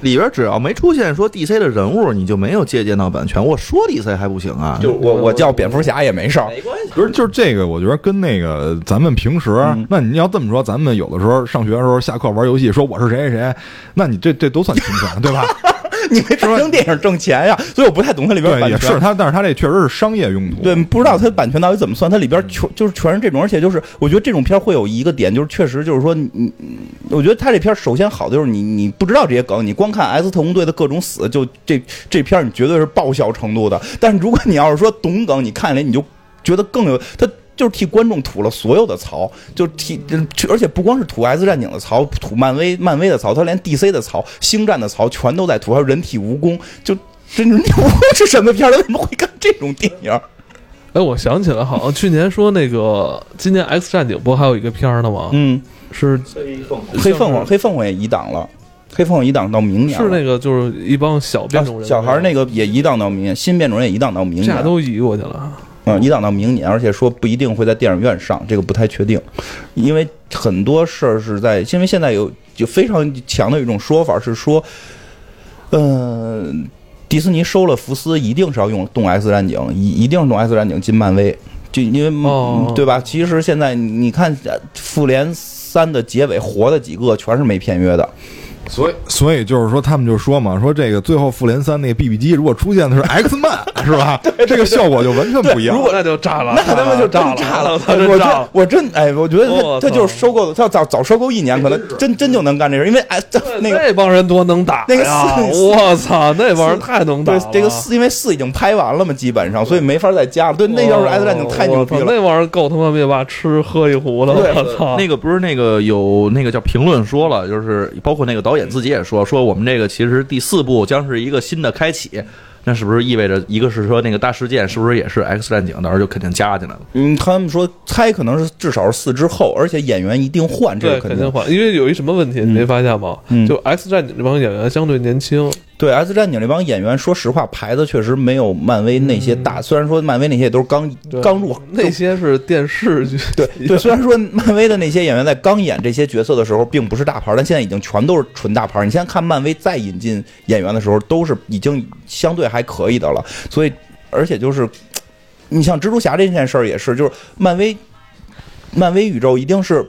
里边只要没出现说 DC 的人物，你就没有借鉴到版权。我说 DC 还不行啊？就我我叫蝙蝠侠也没事儿。关系。不是，就是这个，我觉得跟那个咱们平时，嗯那你要这么说，咱们有的时候上学的时候下课玩游戏，说我是谁谁谁，那你这这都算侵权，对吧？你没拍成电影挣钱呀，所以我不太懂它里边对，版权。也是它，但是它这确实是商业用途。对，不知道它版权到底怎么算，它里边全就是全是这种，而且就是我觉得这种片儿会有一个点，就是确实就是说你，你我觉得它这片儿首先好的就是你你不知道这些梗，你光看 S 特工队的各种死，就这这片儿你绝对是爆笑程度的。但是如果你要是说懂梗，你看起来你就觉得更有它。就是替观众吐了所有的槽，就替，而且不光是吐 X 战警的槽，吐漫威漫威的槽，他连 DC 的槽、星战的槽全都在吐，还有人体蜈蚣，就这人体蜈蚣是什么片儿？他为什么会干这种电影？哎，我想起来，好像去年说那个今年 X 战警不还有一个片儿呢吗？嗯，是黑凤凰，黑凤凰也移档了，黑凤凰移档到明年是那个就是一帮小变种人，啊小孩儿那个也移档到明年，新变种人也移档到明年，这俩都移过去了。嗯，一档到明年，而且说不一定会在电影院上，这个不太确定，因为很多事儿是在，因为现在有就非常强的一种说法是说，嗯、迪士尼收了福斯，一定是要用动 X 战警，一一定是动 X 战警进漫威，就因为、哦对吧？其实现在你看呃复联三的结尾活的几个全是没片约的，所以所以就是说，他们就说嘛，说这个最后复联三那个 BB 机如果出现的是 X Man，是吧？这个效果就完全不一样。如果那就炸了，那他妈就真炸炸了，我真。我真哎，我觉得他他就是收购的，他要早早收购一年，可能真真就能干这事，因为哎，这那个那帮人多能打那个呀！四我操，那帮人太能打这个四，因为四已经拍完了嘛，基本上，所以没法再加了。对，那要是 X 战警太牛逼了。那玩意儿够他妈灭霸吃喝一壶的，对我操！那个不是那个有那个叫评论说了，就是包括那个导演自己也说，说我们这个其实第四部将是一个新的开启。那是不是意味着一个是说那个大事件是不是也是 X 战警，到时候就肯定加进来了？嗯，他们说猜可能是至少是四之后，而且演员一定换，这，个肯定。换，因为有一什么问题，你没发现吗？就 X 战警这帮演员相对年轻，对 S 战警这帮演员，说实话，牌子确实没有漫威那些大。虽然说漫威那些都是刚刚入那些是电视剧，对对，虽然说漫威的那些演员在刚演这些角色的时候并不是大牌，但现在已经全都是纯大牌。你现在看漫威再引进演员的时候，都是已经相对还可以的了。所以，而且就是，你像蜘蛛侠这件事儿也是，就是漫威，漫威宇宙一定是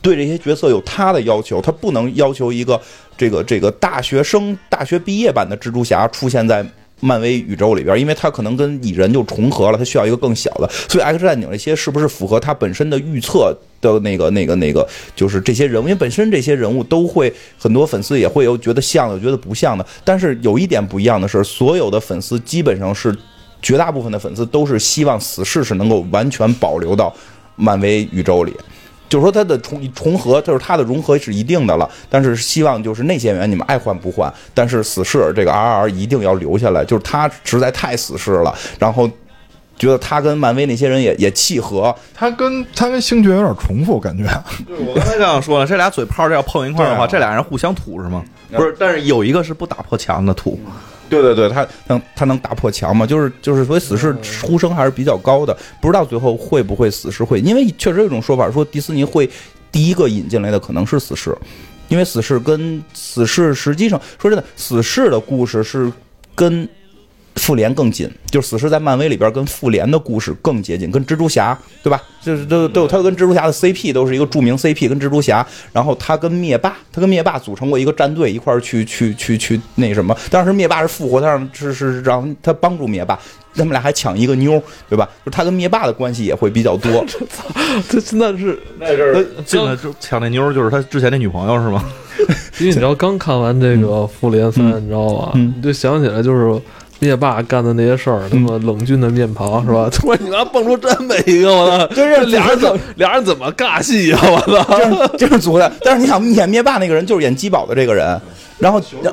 对这些角色有他的要求，他不能要求一个这个这个大学生大学毕业版的蜘蛛侠出现在。漫威宇宙里边，因为他可能跟蚁人就重合了，他需要一个更小的，所以 X 战警这些是不是符合他本身的预测的那个、那个、那个，就是这些人物，因为本身这些人物都会很多粉丝也会有觉得像的，有觉得不像的，但是有一点不一样的是，所有的粉丝基本上是绝大部分的粉丝都是希望死侍是能够完全保留到漫威宇宙里。就是说它的重重合，就是它的融合是一定的了，但是希望就是那些演员你们爱换不换，但是死侍这个 R R 一定要留下来，就是他实在太死侍了，然后觉得他跟漫威那些人也也契合。他跟他跟星爵有点重复，感觉。对我刚才这样说了，这俩嘴炮这要碰一块儿的话，啊这俩人互相吐是吗？不是，但是有一个是不打破墙的吐。对对对，他能他能打破墙吗？就是就是，所以死侍呼声还是比较高的。不知道最后会不会死侍会，因为确实有一种说法说迪士尼会第一个引进来的可能是死侍，因为死侍跟死侍实际上说真的，死侍的故事是跟。复联更近，就是死侍在漫威里边跟复联的故事更接近，跟蜘蛛侠对吧？就是都都他跟蜘蛛侠的 CP 都是一个著名 CP，跟蜘蛛侠，然后他跟灭霸，他跟灭霸组成过一个战队，一块儿去去去去那什么。当时灭霸是复活，他让是是让他帮助灭霸，他们俩还抢一个妞，对吧？就他跟灭霸的关系也会比较多。这真的是，那阵儿进来就抢那妞，就是他之前那女朋友是吗？因为你知道刚看完这个《复联三》，你知道吧？嗯你就想起来就是。灭霸干的那些事儿，那么冷峻的面庞是吧？突然你妈蹦出这么一个，我操！就是俩人怎么俩人怎么尬戏呀？我操！真是这是组合的。但是你想演灭霸那个人就是演基宝的这个人，然后然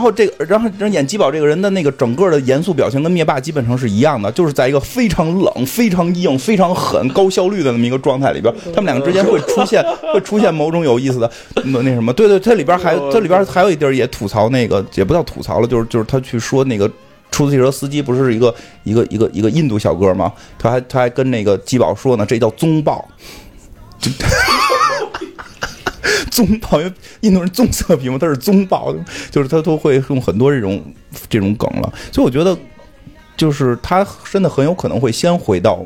后这个然后演基宝这个人的那个整个的严肃表情跟灭霸基本上是一样的，就是在一个非常冷、非常硬、非常狠、高效率的那么一个状态里边，他们两个之间会出现会出现某种有意思的那那什么。对对，它里边还 它里边还有一地儿也吐槽那个，也不叫吐槽了，就是就是他去说那个。出租汽车司机不是一个一个一个一个印度小哥吗？他还他还跟那个基宝说呢，这叫宗豹。就棕豹，因为印度人棕色皮肤，他是棕豹，就是他都会用很多这种这种梗了。所以我觉得，就是他真的很有可能会先回到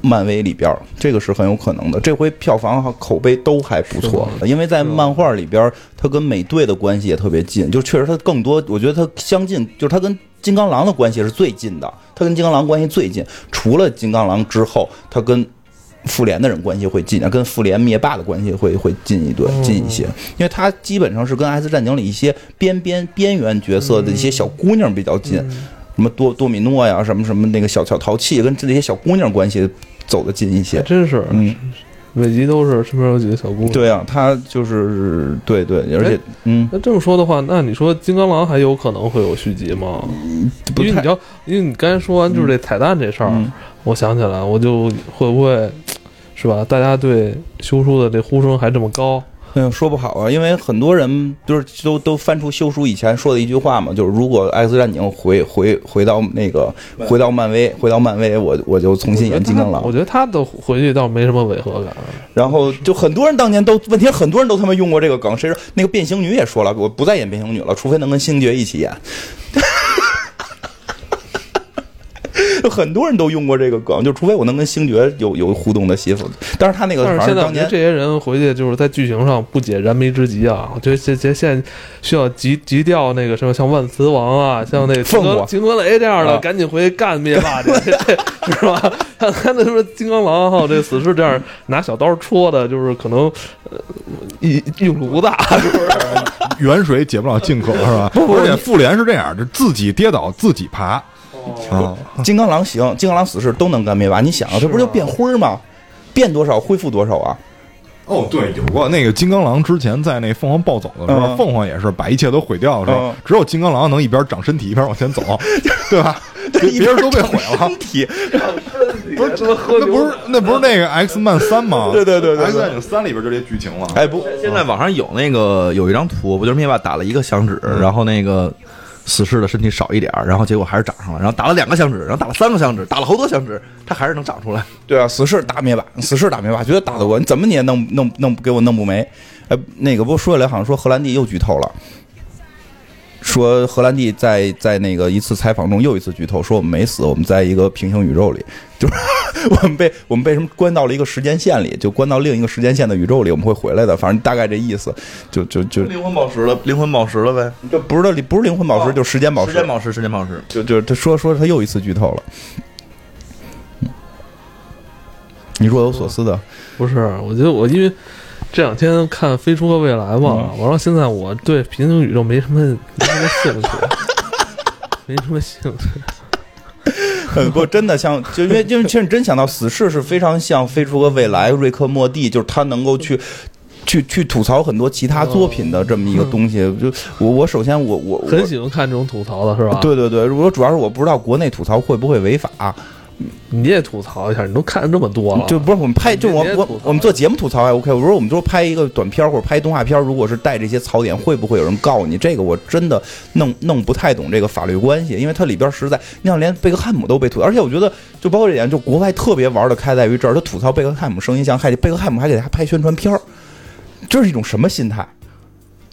漫威里边儿，这个是很有可能的。这回票房和口碑都还不错，因为在漫画里边，他跟美队的关系也特别近，就确实他更多，我觉得他相近，就是他跟金刚狼的关系是最近的，他跟金刚狼关系最近，除了金刚狼之后，他跟。复联的人关系会近啊，跟复联灭霸的关系会会近一对近一些，因为他基本上是跟 S 战警里一些边边边缘角色的一些小姑娘比较近，什么多多米诺呀，什么什么那个小小淘气，跟这些小姑娘关系走得近一些。真是，嗯，每集都是身边有几个小姑娘。对啊，他就是对对，而且嗯，那这么说的话，那你说金刚狼还有可能会有续集吗？因为你要，因为你刚才说完就是这彩蛋这事儿，嗯我想起来，我就会不会是吧？大家对修书的这呼声还这么高，嗯，说不好啊，因为很多人就是都都翻出修书以前说的一句话嘛，就是如果 X 战警回回回到那个回到漫威，回到漫威，我我就重新演金刚狼我。觉得他的回去倒没什么违和感。然后就很多人当年都问题，很多人都他妈用过这个梗。谁说那个变形女也说了，我不再演变形女了，除非能跟星爵一起演。就 很多人都用过这个梗，就除非我能跟星爵有有互动的戏份。但是他那个但是反正当年现在我觉得这些人回去就是在剧情上不解燃眉之急啊！我觉得这这现在需要急急调那个什么，像万磁王啊，像那个金凤凰格金格雷这样的，啊赶紧回去干灭霸去，是吧？看看那什么金刚狼还有这死侍这样拿小刀戳的，就是可能呃用用处不大，是不是？远水解不了近渴，是吧？而且复联是这样，就自己跌倒自己爬。啊，金刚狼行，金刚狼死侍都能干灭霸。你想啊，这不是就变灰儿吗？变多少恢复多少啊？哦，对，有过那个金刚狼之前在那凤凰暴走的时候，嗯凤凰也是把一切都毁掉的时候嗯，只有金刚狼能一边长身体一边往前走，对吧？别别人都被毁了身。体，不是，那不是那不是那个 X 曼三吗？对对对对对 X 战警三里边就这剧情了。哎不，现在网上有那个有一张图，不就是灭霸打了一个响指，然后那个死侍的身体少一点儿，然后结果还是长上了，然后打了两个响指，然后打了三个响指，打了好多响指，他还是能长出来。对啊，死侍打灭霸，死侍打灭霸，绝对打得过，你怎么你也弄弄弄给我弄不没？哎，那个不说起来，好像说荷兰弟又剧透了。说荷兰弟在在那个一次采访中又一次剧透，说我们没死，我们在一个平行宇宙里，就是我们被我们被什么关到了一个时间线里，就关到另一个时间线的宇宙里，我们会回来的，反正大概这意思，就就就 灵魂宝石了，灵魂宝石了呗，就不是的，不是灵魂宝石，就时间宝石，时间宝石，时间宝石。就就他说说他又一次剧透了。你若有所思的，不是，我觉得我因为这两天看《飞出个未来》嘛，嗯完了现在我对平行宇宙没什么没什么兴趣，没什么兴趣。呃 不，真的像，就因为因为其实你真想到死侍是非常像《飞出个未来》瑞克莫蒂，就是他能够去。去去吐槽很多其他作品的这么一个东西，就我我首先我我我很喜欢看这种吐槽的是吧？对对对，我主要是我不知道国内吐槽会不会违法，你也吐槽一下，你都看了这么多了，就不是我们拍，就我我我们做节目吐槽还 OK。我说我们说拍一个短片或者拍动画片，如果是带这些槽点，会不会有人告你？这个我真的弄弄不太懂这个法律关系，因为它里边实在，你想连贝克汉姆都被吐，而且我觉得就包括这点，就国外特别玩的开在于这儿，他吐槽贝克汉姆声音像，还贝克汉姆还给他拍宣传片儿，这是一种什么心态？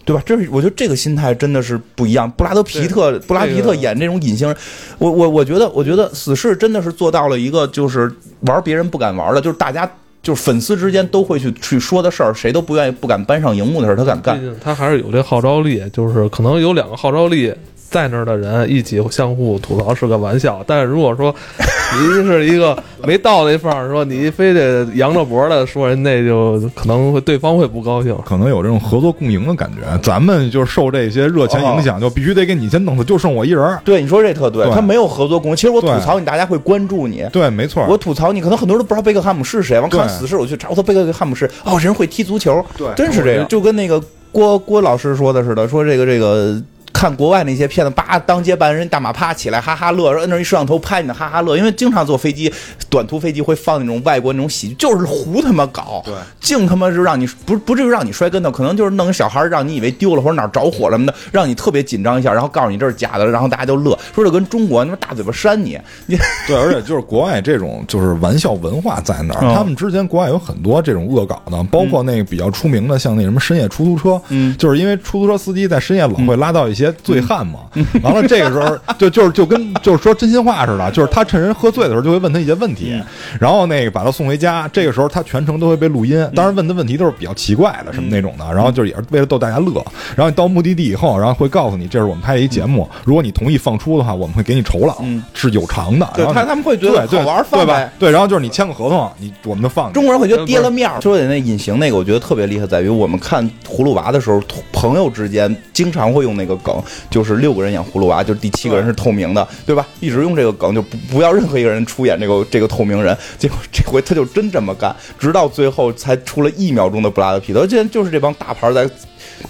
对吧？这是我觉得这个心态真的是不一样。布拉德皮特，布拉皮特演这种隐形人，我我我觉得，我觉得死侍真的是做到了一个就是玩别人不敢玩的，就是大家就是粉丝之间都会去去说的事儿，谁都不愿意不敢搬上荧幕的事儿，他敢干他还是有这号召力，就是可能有两个号召力在那儿的人一起相互吐槽是个玩笑，但是如果说 您是一个没到那份儿，说你非得扬着脖的说人，那就可能会对方会不高兴。可能有这种合作共赢的感觉。咱们就受这些热钱影响，就必须得给你先弄死，就剩我一人儿。对，你说这特对，对他没有合作共赢。其实我吐槽你，大家会关注你。对，没错。我吐槽你，可能很多人都不知道贝克汉姆是谁。完看死侍，我去查，我说贝克汉姆是哦，人会踢足球，对真是这样，就跟那个郭郭老师说的似的，说这个这个。看国外那些片子，叭当街把人大马趴起来，哈哈乐，摁着一摄像头拍你的，哈哈乐。因为经常坐飞机，短途飞机会放那种外国那种喜剧，就是胡他妈搞，对，净他妈是让你不不至于让你摔跟头，可能就是弄个小孩让你以为丢了或者哪儿着火什么的，让你特别紧张一下，然后告诉你这是假的，然后大家就乐，说这跟中国他妈大嘴巴扇你，你对，而且就是国外这种就是玩笑文化在那儿，嗯他们之前国外有很多这种恶搞的，包括那个比较出名的，像那什么深夜出租车，嗯。就是因为出租车司机在深夜老会拉到一些醉汉嘛，完了这个时候就就是就跟就是说真心话似的，就是他趁人喝醉的时候就会问他一些问题，然后那个把他送回家，这个时候他全程都会被录音，当然问的问题都是比较奇怪的什么那种的，然后就是也是为了逗大家乐，然后你到目的地以后，然后会告诉你这是我们拍的一节目，如果你同意放出的话，我们会给你酬劳，是有偿的，对他他们会觉得对对好玩放对吧？呗？对，然后就是你签个合同，你我们就放。中国人会觉得跌了面儿。说的那隐形那个，我觉得特别厉害，在于我们看葫芦娃的时候，朋友之间经常会用那个梗，就是六个人演葫芦娃，就是第七个人是透明的，对吧？一直用这个梗，就不不要任何一个人出演这个这个透明人。结果这回他就真这么干，直到最后才出了一秒钟的布拉德皮特，竟然就是这帮大牌在。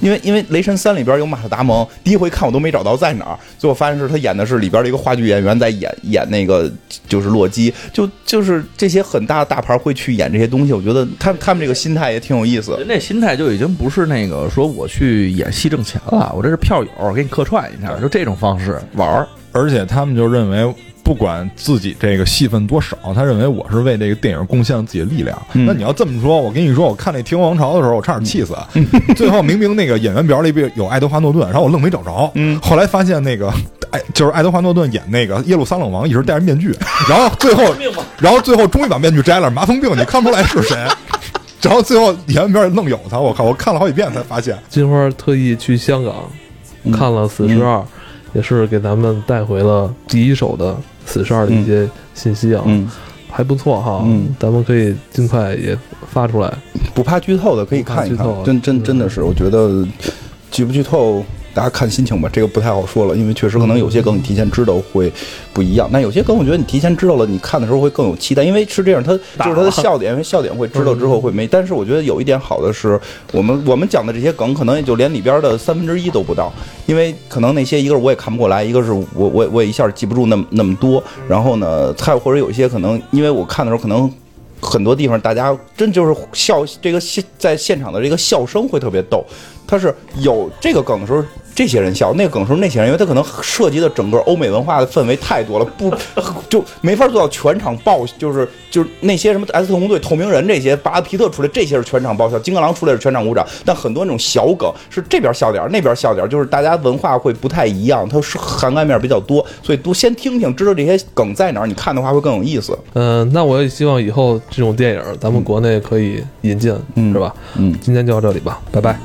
因为因为《雷神三》里边有马特达蒙，第一回看我都没找到在哪儿，最后发现是他演的是里边的一个话剧演员在演演那个就是洛基，就就是这些很大的大牌会去演这些东西，我觉得他他们这个心态也挺有意思。人这心态就已经不是那个说我去演戏挣钱了，我这是票友，给你客串一下，就这种方式玩儿。而且他们就认为，不管自己这个戏份多少，他认为我是为这个电影贡献了自己的力量。嗯那你要这么说，我跟你说，我看那《天国王朝》的时候，我差点气死。最后明明那个演员表里边有爱德华诺顿，然后我愣没找着。嗯后来发现那个，哎，就是爱德华诺顿演那个耶路撒冷王，一直戴着面具，然后最后，然后最后终于把面具摘了，麻风病，你看不出来是谁。然后最后演员表里愣有他，我靠！我看了好几遍才发现。金花特意去香港看了《死侍二》，也是给咱们带回了第一手的《死十二》的一些信息啊，嗯，还不错哈。嗯咱们可以尽快也发出来。不怕剧透的可以看一看剧透，真真嗯真的是，我觉得剧不剧透。大家看心情吧，这个不太好说了，因为确实可能有些梗你提前知道会不一样，但有些梗我觉得你提前知道了，你看的时候会更有期待，因为是这样，它就是它的笑点，因为笑点会知道之后会没。但是我觉得有一点好的是，我们我们讲的这些梗可能也就连里边的三分之一都不到，因为可能那些一个是我也看不过来，一个是我我我也一下记不住那么那么多，然后呢，还有或者有一些可能因为我看的时候可能。很多地方大家真就是笑，这个现在现场的这个笑声会特别逗。他是有这个梗的时候，这些人笑；那个梗的时候，那些人，因为他可能涉及的整个欧美文化的氛围太多了，不 就没法做到全场爆，就是就是那些什么 S 特工队、透明人这些，巴拉皮特出来这些是全场爆笑，金刚狼出来是全场鼓掌。但很多那种小梗是这边笑点儿，那边笑点儿，就是大家文化会不太一样，它是涵盖面比较多，所以多先听听，知道这些梗在哪儿，你看的话会更有意思。嗯、那我也希望以后这种电影咱们国内可以引进，嗯是吧？嗯。今天就到这里吧，拜拜。